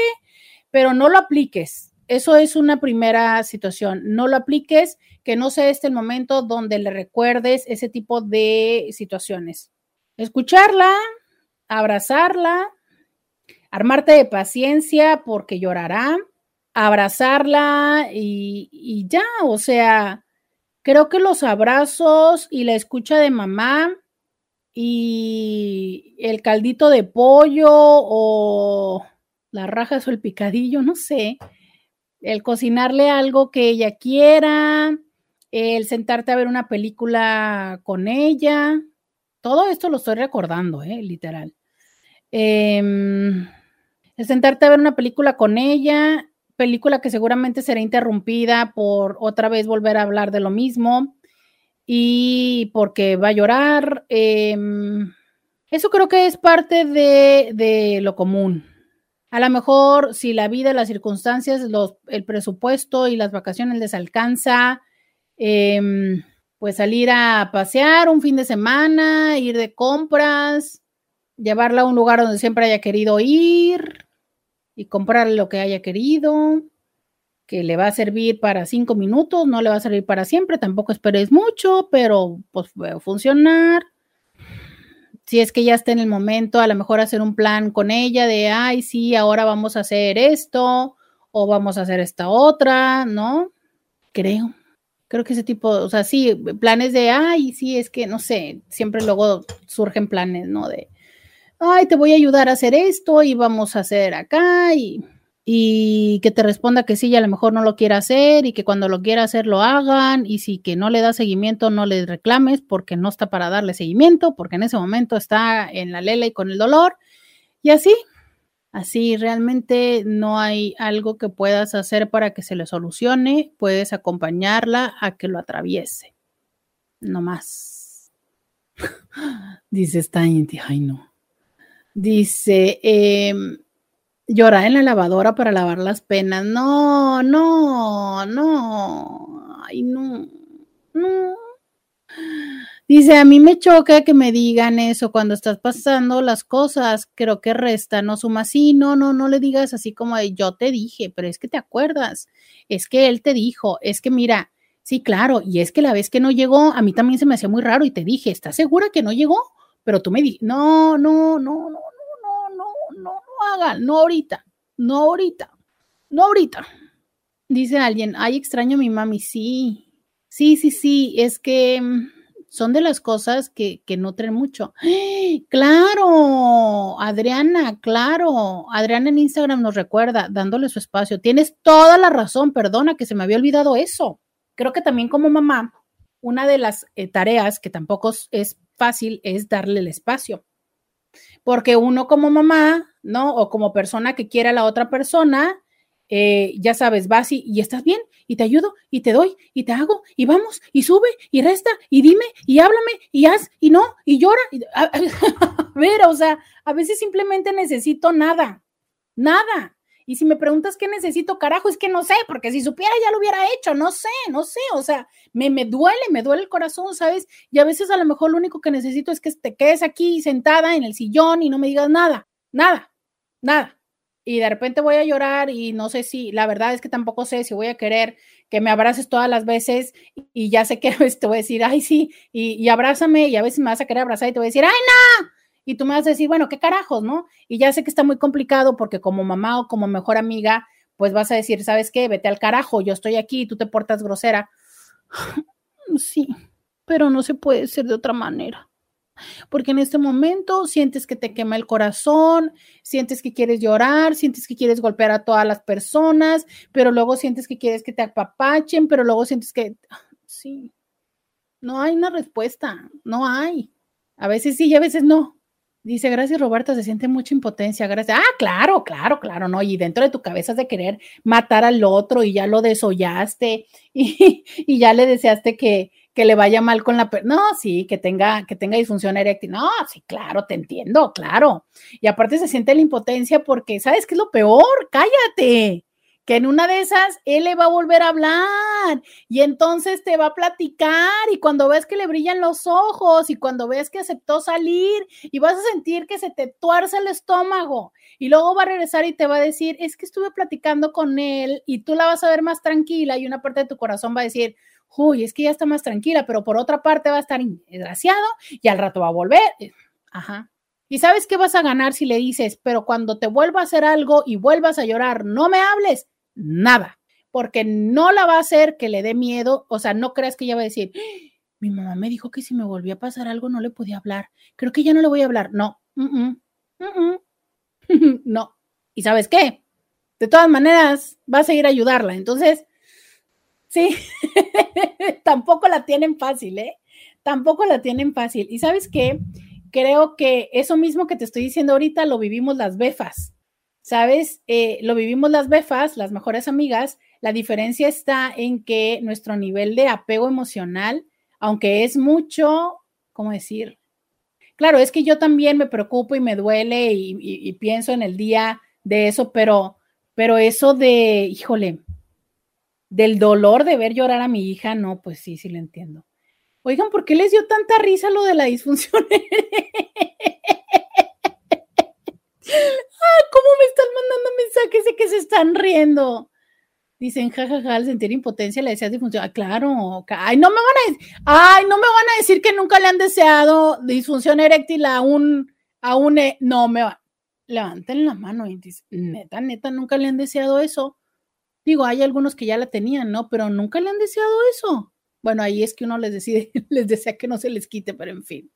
pero no lo apliques. Eso es una primera situación. No lo apliques que no sea este el momento donde le recuerdes ese tipo de situaciones. Escucharla, abrazarla, armarte de paciencia porque llorará, abrazarla y, ya, o sea, creo que los abrazos y la escucha de mamá y el caldito de pollo o las rajas o el picadillo, no sé, el cocinarle algo que ella quiera, el sentarte a ver una película con ella. Todo esto lo estoy recordando, ¿eh? literal. Em, el sentarte a ver una película con ella, película que seguramente será interrumpida por otra vez volver a hablar de lo mismo y porque va a llorar. Em, eso creo que es parte de, de, lo común. A lo mejor si la vida, las circunstancias, los, el presupuesto y las vacaciones les alcanza, Em, pues salir a pasear un fin de semana, ir de compras, llevarla a un lugar donde siempre haya querido ir y comprar lo que haya querido, que le va a servir para cinco minutos, no le va a servir para siempre, tampoco esperes mucho, pero pues puede funcionar. Si es que ya está en el momento, a lo mejor hacer un plan con ella de, ay, sí, ahora vamos a hacer esto o vamos a hacer esta otra, ¿no? Creo. Creo que ese tipo, o sea, sí, planes de, ay, sí, es que, no sé, siempre luego surgen planes, ¿no? De, ay, te voy a ayudar a hacer esto y vamos a hacer acá y, y que te responda que sí y a lo mejor no lo quiera hacer y que cuando lo quiera hacer lo hagan y si que no le da seguimiento no le reclames porque no está para darle seguimiento, porque en ese momento está en la lela y con el dolor y así, así realmente no hay algo que puedas hacer para que se le solucione, puedes acompañarla a que lo atraviese, no más. Dice Stein, ay no. Dice, eh, llorar en la lavadora para lavar las penas. No, no, no. Ay, no, no. Dice, a mí me choca que me digan eso cuando estás pasando las cosas, creo que resta, no suma. Sí, no, no, no le digas así como yo te dije, pero es que te acuerdas, es que él te dijo, es que mira, sí, claro, y es que la vez que no llegó, a mí también se me hacía muy raro y te dije, ¿estás segura que no llegó? Pero tú me dijiste, no, no, no, no, no hagan, no ahorita, no ahorita, no ahorita. Dice alguien, ay, extraño a mi mami, sí, sí, sí, sí, es que mm, son de las cosas que, que nutren mucho. Claro, Adriana, claro. Adriana en Instagram nos recuerda, dándole su espacio. Tienes toda la razón, perdona que se me había olvidado eso. Creo que también como mamá, una de las eh, tareas que tampoco es fácil es darle el espacio porque uno como mamá, ¿no? O como persona que quiere a la otra persona, eh, ya sabes, vas y, y, estás bien, y te ayudo, y te doy, y te hago, y vamos, y sube, y resta, y dime, y háblame, y haz, y no, y llora. a ver, o sea, a veces simplemente necesito nada, nada. Y si me preguntas qué necesito, carajo, es que no sé, porque si supiera ya lo hubiera hecho, no sé, no sé, o sea, me, me duele, me duele el corazón, ¿sabes? Y a veces a lo mejor lo único que necesito es que te quedes aquí sentada en el sillón y no me digas nada, nada, nada. Y de repente voy a llorar y no sé si, la verdad es que tampoco sé si voy a querer que me abraces todas las veces y ya sé que te voy a decir, ay, sí, y, y abrázame y a veces me vas a querer abrazar y te voy a decir, ay, no, y tú me vas a decir, bueno, qué carajos, ¿no? Y ya sé que está muy complicado porque como mamá o como mejor amiga, pues vas a decir, ¿sabes qué? Vete al carajo, yo estoy aquí y tú te portas grosera. Sí, pero no se puede ser de otra manera. Porque en este momento sientes que te quema el corazón, sientes que quieres llorar, sientes que quieres golpear a todas las personas, pero luego sientes que quieres que te apapachen, pero luego sientes que, sí, no hay una respuesta, no hay. A veces sí y a veces no. Dice, gracias Roberto, se siente mucha impotencia, gracias. Ah, claro, claro, claro, ¿no? Y dentro de tu cabeza es de querer matar al otro y ya lo desollaste y, y ya le deseaste que, que le vaya mal con la... No, sí, que tenga, que tenga disfunción eréctil. No, sí, claro, te entiendo, claro. Y aparte se siente la impotencia porque, ¿sabes qué es lo peor? Cállate que en una de esas él le va a volver a hablar y entonces te va a platicar y cuando ves que le brillan los ojos y cuando ves que aceptó salir y vas a sentir que se te tuerce el estómago y luego va a regresar y te va a decir, es que estuve platicando con él y tú la vas a ver más tranquila y una parte de tu corazón va a decir, uy, es que ya está más tranquila, pero por otra parte va a estar desgraciado y al rato va a volver. Ajá. ¿Y sabes qué vas a ganar si le dices, pero cuando te vuelva a hacer algo y vuelvas a llorar, no me hables? Nada, porque no la va a hacer que le dé miedo, o sea, no creas que ella va a decir, mi mamá me dijo que si me volvía a pasar algo no le podía hablar, creo que ya no le voy a hablar, no, no. ¿Y sabes qué? De todas maneras, vas a ir a ayudarla, entonces, sí, tampoco la tienen fácil, ¿eh? Tampoco la tienen fácil. ¿Y sabes qué? Creo que eso mismo que te estoy diciendo ahorita lo vivimos las befas. ¿Sabes? Eh, lo vivimos las befas, las mejores amigas. La diferencia está en que nuestro nivel de apego emocional, aunque es mucho, ¿cómo decir? Claro, es que yo también me preocupo y me duele y, pienso en el día de eso, pero, pero eso de, híjole, del dolor de ver llorar a mi hija, no, pues sí, sí lo entiendo. Oigan, ¿por qué les dio tanta risa lo de la disfunción? Ah, ¿Cómo me están mandando mensajes de que se están riendo? Dicen, jajaja, al sentir impotencia le deseas disfunción. Ah, claro. Ay, no me van a ay, no me van a decir que nunca le han deseado disfunción eréctil a un, a un, e-". no me va. Levanten la mano y dicen, neta, neta, nunca le han deseado eso. Digo, hay algunos que ya la tenían, ¿no? Pero nunca le han deseado eso. Bueno, ahí es que uno les decide, les desea que no se les quite, pero en fin.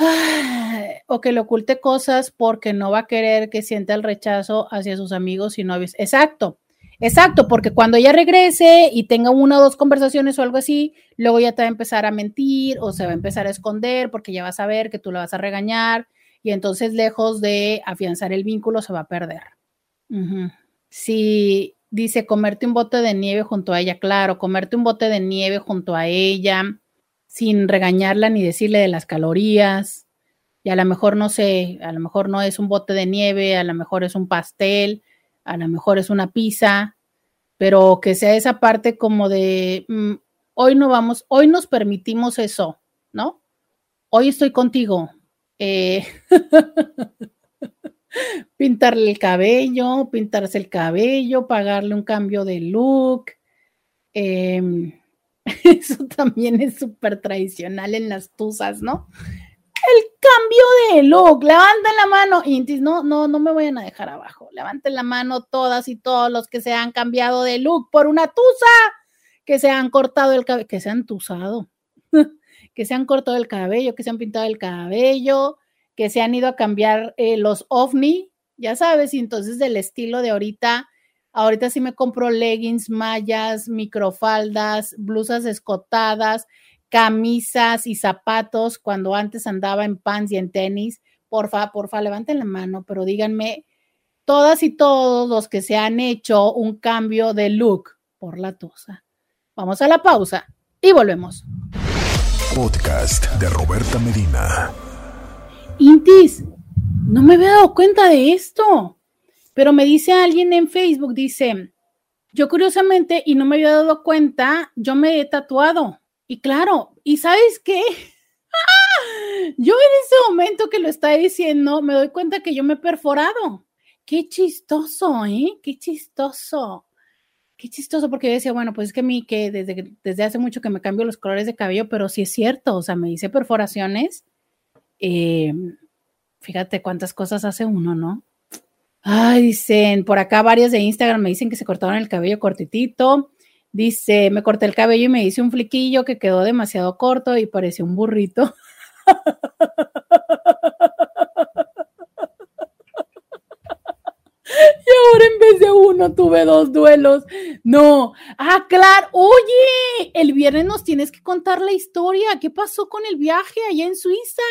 o que le oculte cosas porque no va a querer que sienta el rechazo hacia sus amigos y novios. Exacto, exacto, porque cuando ella regrese y tenga una o dos conversaciones o algo así, luego ya te va a empezar a mentir o se va a empezar a esconder porque ya vas a ver que tú la vas a regañar y entonces lejos de afianzar el vínculo se va a perder. Si dice comerte un bote de nieve junto a ella, claro, comerte un bote de nieve junto a ella sin regañarla ni decirle de las calorías. Y a lo mejor no sé, a lo mejor no es un bote de nieve, a lo mejor es un pastel, a lo mejor es una pizza, pero que sea esa parte como de mm, hoy no vamos, hoy nos permitimos eso, ¿no? Hoy estoy contigo. Eh, pintarle el cabello, pintarse el cabello, pagarle un cambio de look. Eh, Eso también es súper tradicional en las tusas, ¿no? El cambio de look, levanten la mano, Intis, no, no, no me vayan a dejar abajo, levanten la mano todas y todos los que se han cambiado de look por una tusa, que se han cortado el cabello, que se han tusado, que se han cortado el cabello, que se han pintado el cabello, que se han ido a cambiar eh, los ovni, ya sabes, y entonces del estilo de ahorita Ahorita sí me compro leggings, mallas, microfaldas, blusas escotadas, camisas y zapatos cuando antes andaba en pants y en tenis. Porfa, porfa, levanten la mano, pero díganme todas y todos los que se han hecho un cambio de look por la tusa. Vamos a la pausa y volvemos. Podcast de Roberta Medina. Intis, no me había dado cuenta de esto. Pero me dice alguien en Facebook, dice, yo curiosamente, y no me había dado cuenta, yo me he tatuado. Y claro, ¿y sabes qué? yo en ese momento que lo está diciendo, me doy cuenta que yo me he perforado. Qué chistoso, ¿eh? Qué chistoso. Qué chistoso, porque yo decía, bueno, pues es que a mí que desde, desde hace mucho que me cambio los colores de cabello, pero sí es cierto, o sea, me hice perforaciones. Eh, fíjate cuántas cosas hace uno, ¿no? Ay, dicen, por acá varias de Instagram me dicen que se cortaron el cabello cortitito. Dice, me corté el cabello y me hice un fliquillo que quedó demasiado corto y parecía un burrito. Y ahora en vez de uno tuve dos duelos. No. Ah, claro. Oye, el viernes nos tienes que contar la historia. ¿Qué pasó con el viaje allá en Suiza?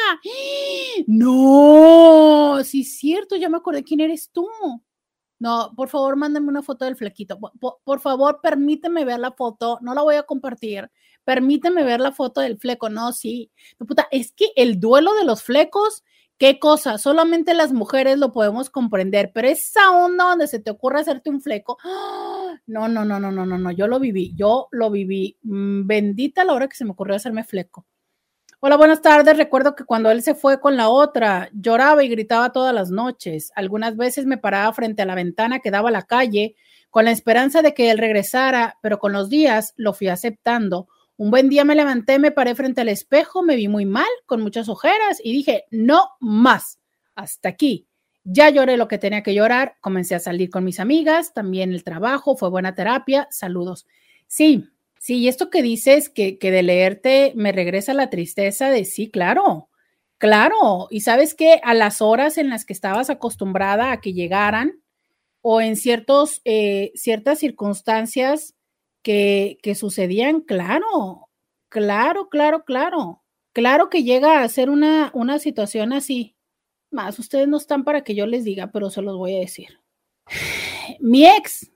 No, sí es cierto, ya me acordé quién eres tú. No, por favor, mándame una foto del flequito. Por, favor, permíteme ver la foto. No la voy a compartir. Permíteme ver la foto del fleco. No, sí. puta, es que el duelo de los flecos ¿Qué cosa? Solamente las mujeres lo podemos comprender, pero esa onda donde se te ocurre hacerte un fleco, no, no, no, no, no, no, no, yo lo viví, yo lo viví. Mm, bendita la hora que se me ocurrió hacerme fleco. Hola, buenas tardes. Recuerdo que cuando él se fue con la otra, lloraba y gritaba todas las noches. Algunas veces me paraba frente a la ventana que daba a la calle con la esperanza de que él regresara, pero con los días lo fui aceptando un buen día me levanté, me paré frente al espejo, me vi muy mal, con muchas ojeras y dije, no más, hasta aquí. Ya lloré lo que tenía que llorar, comencé a salir con mis amigas, también el trabajo, fue buena terapia, saludos. Sí, sí, y esto que dices, que, que de leerte me regresa la tristeza de sí, claro, claro, y sabes que a las horas en las que estabas acostumbrada a que llegaran o en ciertos, eh, ciertas circunstancias, que, sucedían, claro, claro, claro, claro. Claro que llega a ser una, una situación así. Más, ustedes no están para que yo les diga, pero se los voy a decir. Mi ex,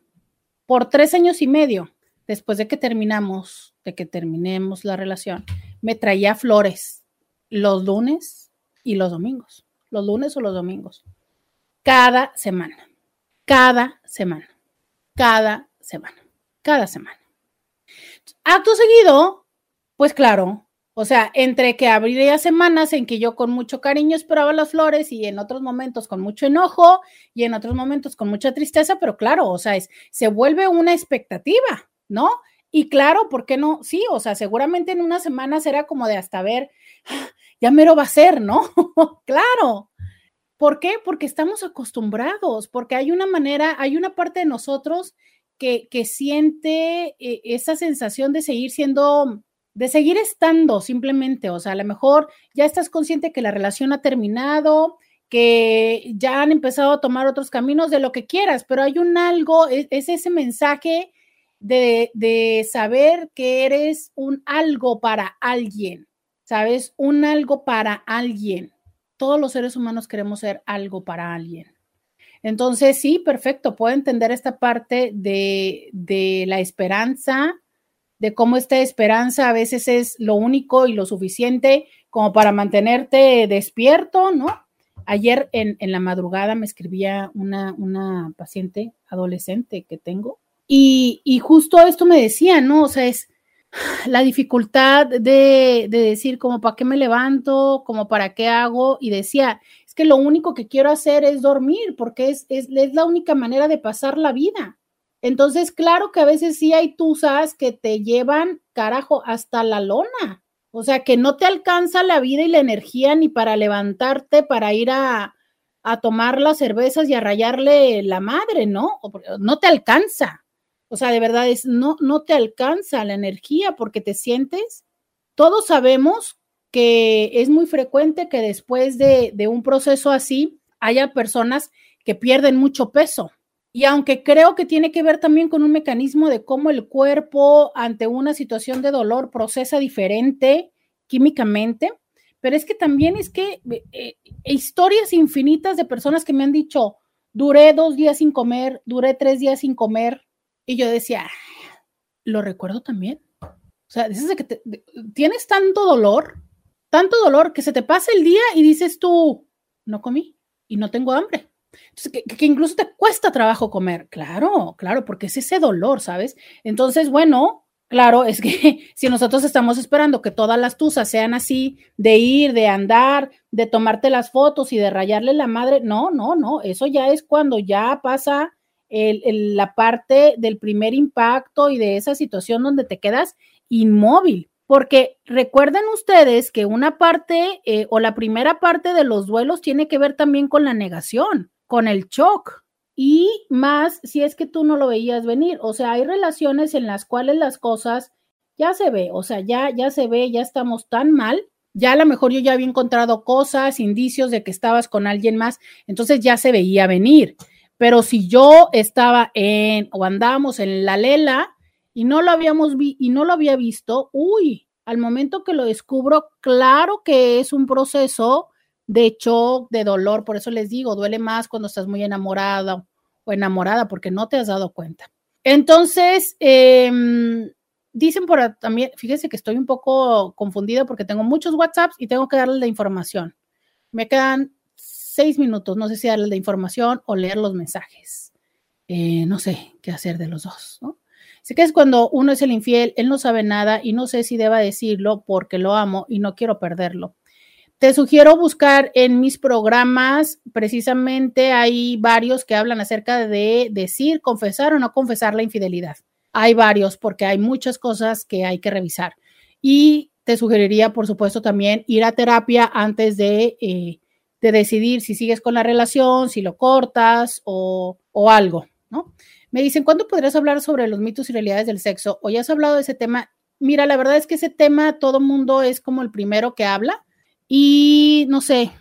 por tres años y medio, después de que terminamos, de que terminemos la relación, me traía flores los lunes y los domingos, los lunes o los domingos, cada semana, cada semana, cada semana cada semana. Acto seguido, Pues claro, o sea, entre que habría semanas en que yo con mucho cariño esperaba las flores y en otros momentos con mucho enojo y en otros momentos con mucha tristeza, pero claro, o sea, es, se vuelve una expectativa, ¿no? Y claro, ¿por qué no? Sí, o sea, seguramente en una semana será como de hasta ver, ah, ya mero va a ser, ¿no? claro. ¿Por qué? Porque estamos acostumbrados, porque hay una manera, hay una parte de nosotros que, siente eh, esa sensación de seguir siendo de seguir estando simplemente, o sea, a lo mejor ya estás consciente que la relación ha terminado, que ya han empezado a tomar otros caminos de lo que quieras, pero hay un algo, es, ese mensaje de, saber que eres un algo para alguien, ¿sabes? Un algo para alguien. Todos los seres humanos queremos ser algo para alguien. Entonces, sí, perfecto, puedo entender esta parte de, de la esperanza, de cómo esta esperanza a veces es lo único y lo suficiente como para mantenerte despierto, ¿no? Ayer en, la madrugada me escribía una, una paciente adolescente que tengo y, justo esto me decía, ¿no? O sea, es la dificultad de, decir como para qué me levanto, como para qué hago y decía, que lo único que quiero hacer es dormir porque es, es, es la única manera de pasar la vida. Entonces, claro que a veces sí hay tusas que te llevan, carajo, hasta la lona. O sea, que no te alcanza la vida y la energía ni para levantarte, para ir a, a tomar las cervezas y a rayarle la madre, ¿no? No te alcanza. O sea, de verdad es, no, no te alcanza la energía porque te sientes. Todos sabemos que es muy frecuente que después de, un proceso así haya personas que pierden mucho peso y aunque creo que tiene que ver también con un mecanismo de cómo el cuerpo ante una situación de dolor procesa diferente químicamente, pero es que también es que eh, historias infinitas de personas que me han dicho, duré dos días sin comer, duré tres días sin comer, y yo decía, lo recuerdo también. O sea, dices que tienes tanto dolor, tanto dolor que se te pasa el día y dices tú, no comí y no tengo hambre. Que, incluso te cuesta trabajo comer. Claro, claro, porque es ese dolor, ¿sabes? Entonces, bueno, claro, es que si nosotros estamos esperando que todas las tusas sean así, de ir, de andar, de tomarte las fotos y de rayarle la madre, no, no, no, eso ya es cuando ya pasa la parte del primer impacto y de esa situación donde te quedas inmóvil. Porque recuerden ustedes que una parte eh, o la primera parte de los duelos tiene que ver también con la negación con el shock y más si es que tú no lo veías venir. O sea, hay relaciones en las cuales las cosas ya se ve, o sea, ya, ya se ve, ya estamos tan mal. Ya a lo mejor yo ya había encontrado cosas, indicios de que estabas con alguien más, entonces ya se veía venir. Pero si yo estaba en o andábamos en la lela y no lo habíamos vi y no lo había visto, uy, al momento que lo descubro, claro que es un proceso de shock, de dolor. Por eso les digo, duele más cuando estás muy enamorada o enamorada porque no te has dado cuenta. Entonces, em, dicen por también, fíjense que estoy un poco confundida porque tengo muchos WhatsApps y tengo que darles la información. Me quedan seis minutos, no sé si darles la información o leer los mensajes. Eh, no sé qué hacer de los dos, ¿no? Sé que es cuando uno es el infiel, él no sabe nada y no sé si deba decirlo porque lo amo y no quiero perderlo. Te sugiero buscar en mis programas, precisamente hay varios que hablan acerca de decir, confesar o no confesar la infidelidad. Hay varios porque hay muchas cosas que hay que revisar. Y te sugeriría, por supuesto, también ir a terapia antes de, eh, de decidir si sigues con la relación, si lo cortas o, o algo, ¿no? Me dicen, ¿cuándo podrías hablar sobre los mitos y realidades del sexo? ¿O ya has hablado de ese tema? Mira, la verdad es que ese tema todo mundo es como el primero que habla y no sé,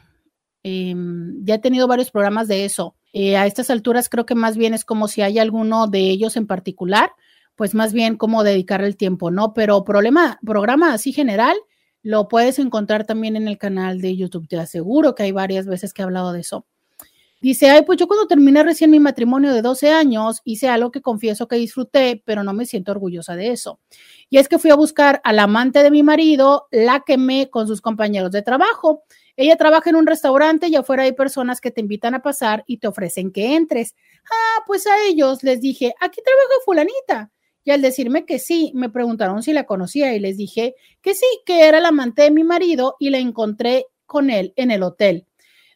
em, ya he tenido varios programas de eso. Eh, a estas alturas creo que más bien es como si hay alguno de ellos en particular, pues más bien como dedicar el tiempo, ¿no? Pero problema, programa así general, lo puedes encontrar también en el canal de YouTube. Te aseguro que hay varias veces que he hablado de eso. Dice, ay, pues yo cuando terminé recién mi matrimonio de 12 años, hice algo que confieso que disfruté, pero no me siento orgullosa de eso. Y es que fui a buscar al amante de mi marido, la quemé con sus compañeros de trabajo. Ella trabaja en un restaurante y afuera hay personas que te invitan a pasar y te ofrecen que entres. Ah, pues a ellos les dije, aquí trabaja fulanita. y al decirme que sí, me preguntaron si la conocía y les dije que sí, que era la amante de mi marido y la encontré con él en el hotel.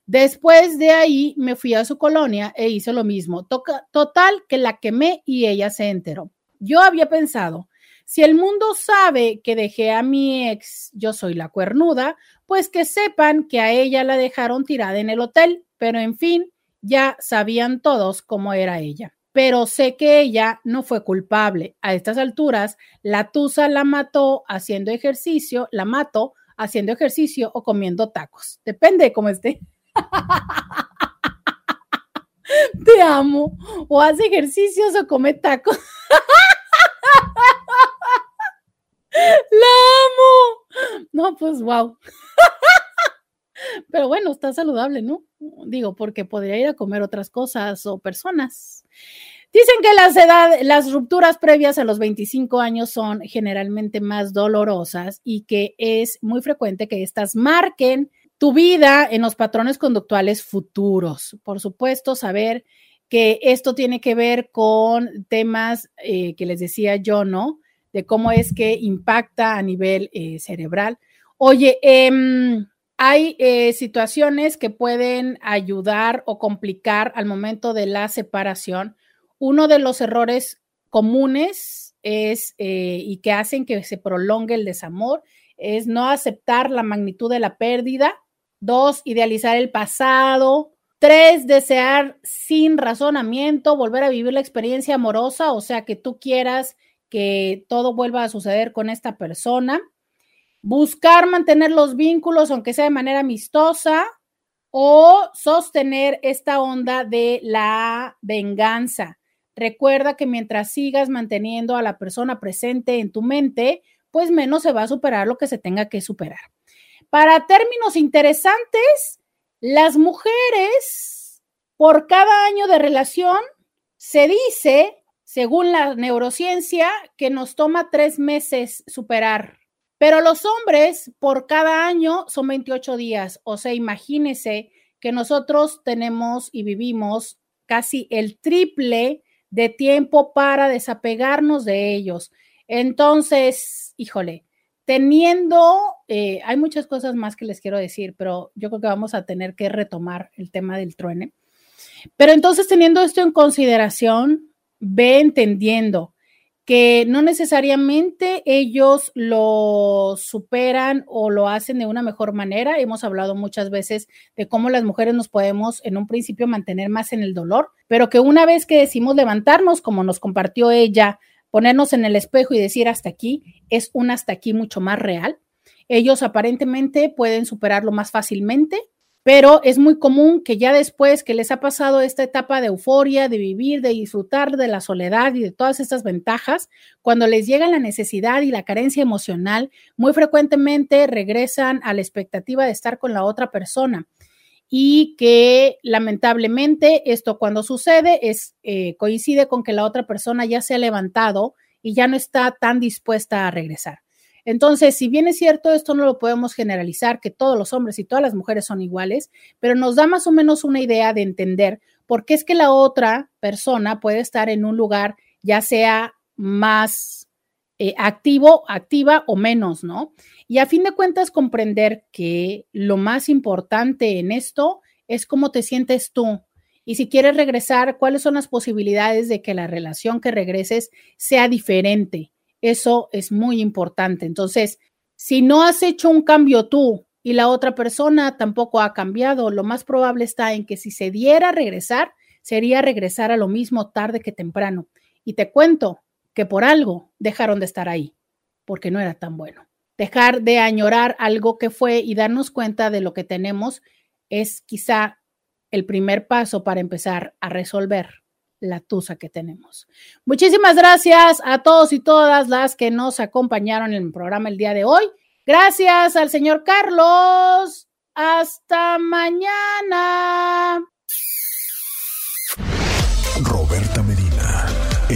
Después de ahí me fui a su colonia e hice lo mismo. total que la quemé y ella se enteró. Yo había pensado, si el mundo sabe que dejé a mi ex, yo soy la cuernuda, pues que sepan que a ella la dejaron tirada en el hotel. Pero en fin, ya sabían todos cómo era ella. Pero sé que ella no fue culpable. A estas alturas, la Tusa la mató haciendo ejercicio, la mató haciendo ejercicio o comiendo tacos. Depende de cómo esté. Te amo. O hace ejercicios o come tacos. La amo. No, pues wow. Pero bueno, está saludable, ¿no? Digo, porque podría ir a comer otras cosas o personas. Dicen que las, edad, las rupturas previas a los 25 años son generalmente más dolorosas y que es muy frecuente que estas marquen tu vida en los patrones conductuales futuros. Por supuesto, saber que esto tiene que ver con temas eh, que les decía yo, ¿no? De cómo es que impacta a nivel eh, cerebral. Oye, em, hay eh, situaciones que pueden ayudar o complicar al momento de la separación. Uno de los errores comunes es y que hacen que se prolongue el desamor es no aceptar la magnitud de la pérdida Dos, idealizar el pasado. Tres, desear sin razonamiento, volver a vivir la experiencia amorosa, o sea, que tú quieras que todo vuelva a suceder con esta persona. Buscar mantener los vínculos, aunque sea de manera amistosa, o sostener esta onda de la venganza. Recuerda que mientras sigas manteniendo a la persona presente en tu mente, pues menos se va a superar lo que se tenga que superar. Para términos interesantes, las mujeres, por cada año de relación, se dice, según la neurociencia, que nos toma tres meses superar. Pero los hombres, por cada año, son 28 días. O sea, imagínese que nosotros tenemos y vivimos casi el triple de tiempo para desapegarnos de ellos. Entonces, híjole, teniendo, eh, hay muchas cosas más que les quiero decir, pero yo creo que vamos a tener que retomar el tema del truene. Pero entonces, teniendo esto en consideración, ve entendiendo que no necesariamente ellos lo superan o lo hacen de una mejor manera. Hemos hablado muchas veces de cómo las mujeres nos podemos en un principio mantener más en el dolor, pero que una vez que decimos levantarnos, como nos compartió ella ponernos en el espejo y decir hasta aquí es un hasta aquí mucho más real. Ellos aparentemente pueden superarlo más fácilmente, pero es muy común que ya después que les ha pasado esta etapa de euforia, de vivir, de disfrutar de la soledad y de todas estas ventajas, cuando les llega la necesidad y la carencia emocional, muy frecuentemente regresan a la expectativa de estar con la otra persona y que lamentablemente esto cuando sucede es eh, coincide con que la otra persona ya se ha levantado y ya no está tan dispuesta a regresar. Entonces, si bien es cierto, esto no lo podemos generalizar, que todos los hombres y todas las mujeres son iguales, pero nos da más o menos una idea de entender por qué es que la otra persona puede estar en un lugar ya sea más eh, activo, activa o menos, ¿no? Y a fin de cuentas, comprender que lo más importante en esto es cómo te sientes tú. Y si quieres regresar, cuáles son las posibilidades de que la relación que regreses sea diferente. Eso es muy importante. Entonces, si no has hecho un cambio tú y la otra persona tampoco ha cambiado, lo más probable está en que si se diera regresar, sería regresar a lo mismo tarde que temprano. Y te cuento que por algo dejaron de estar ahí, porque no era tan bueno dejar de añorar algo que fue y darnos cuenta de lo que tenemos es quizá el primer paso para empezar a resolver la tusa que tenemos. Muchísimas gracias a todos y todas las que nos acompañaron en el programa el día de hoy. Gracias al señor Carlos. Hasta mañana. Roberta Medina.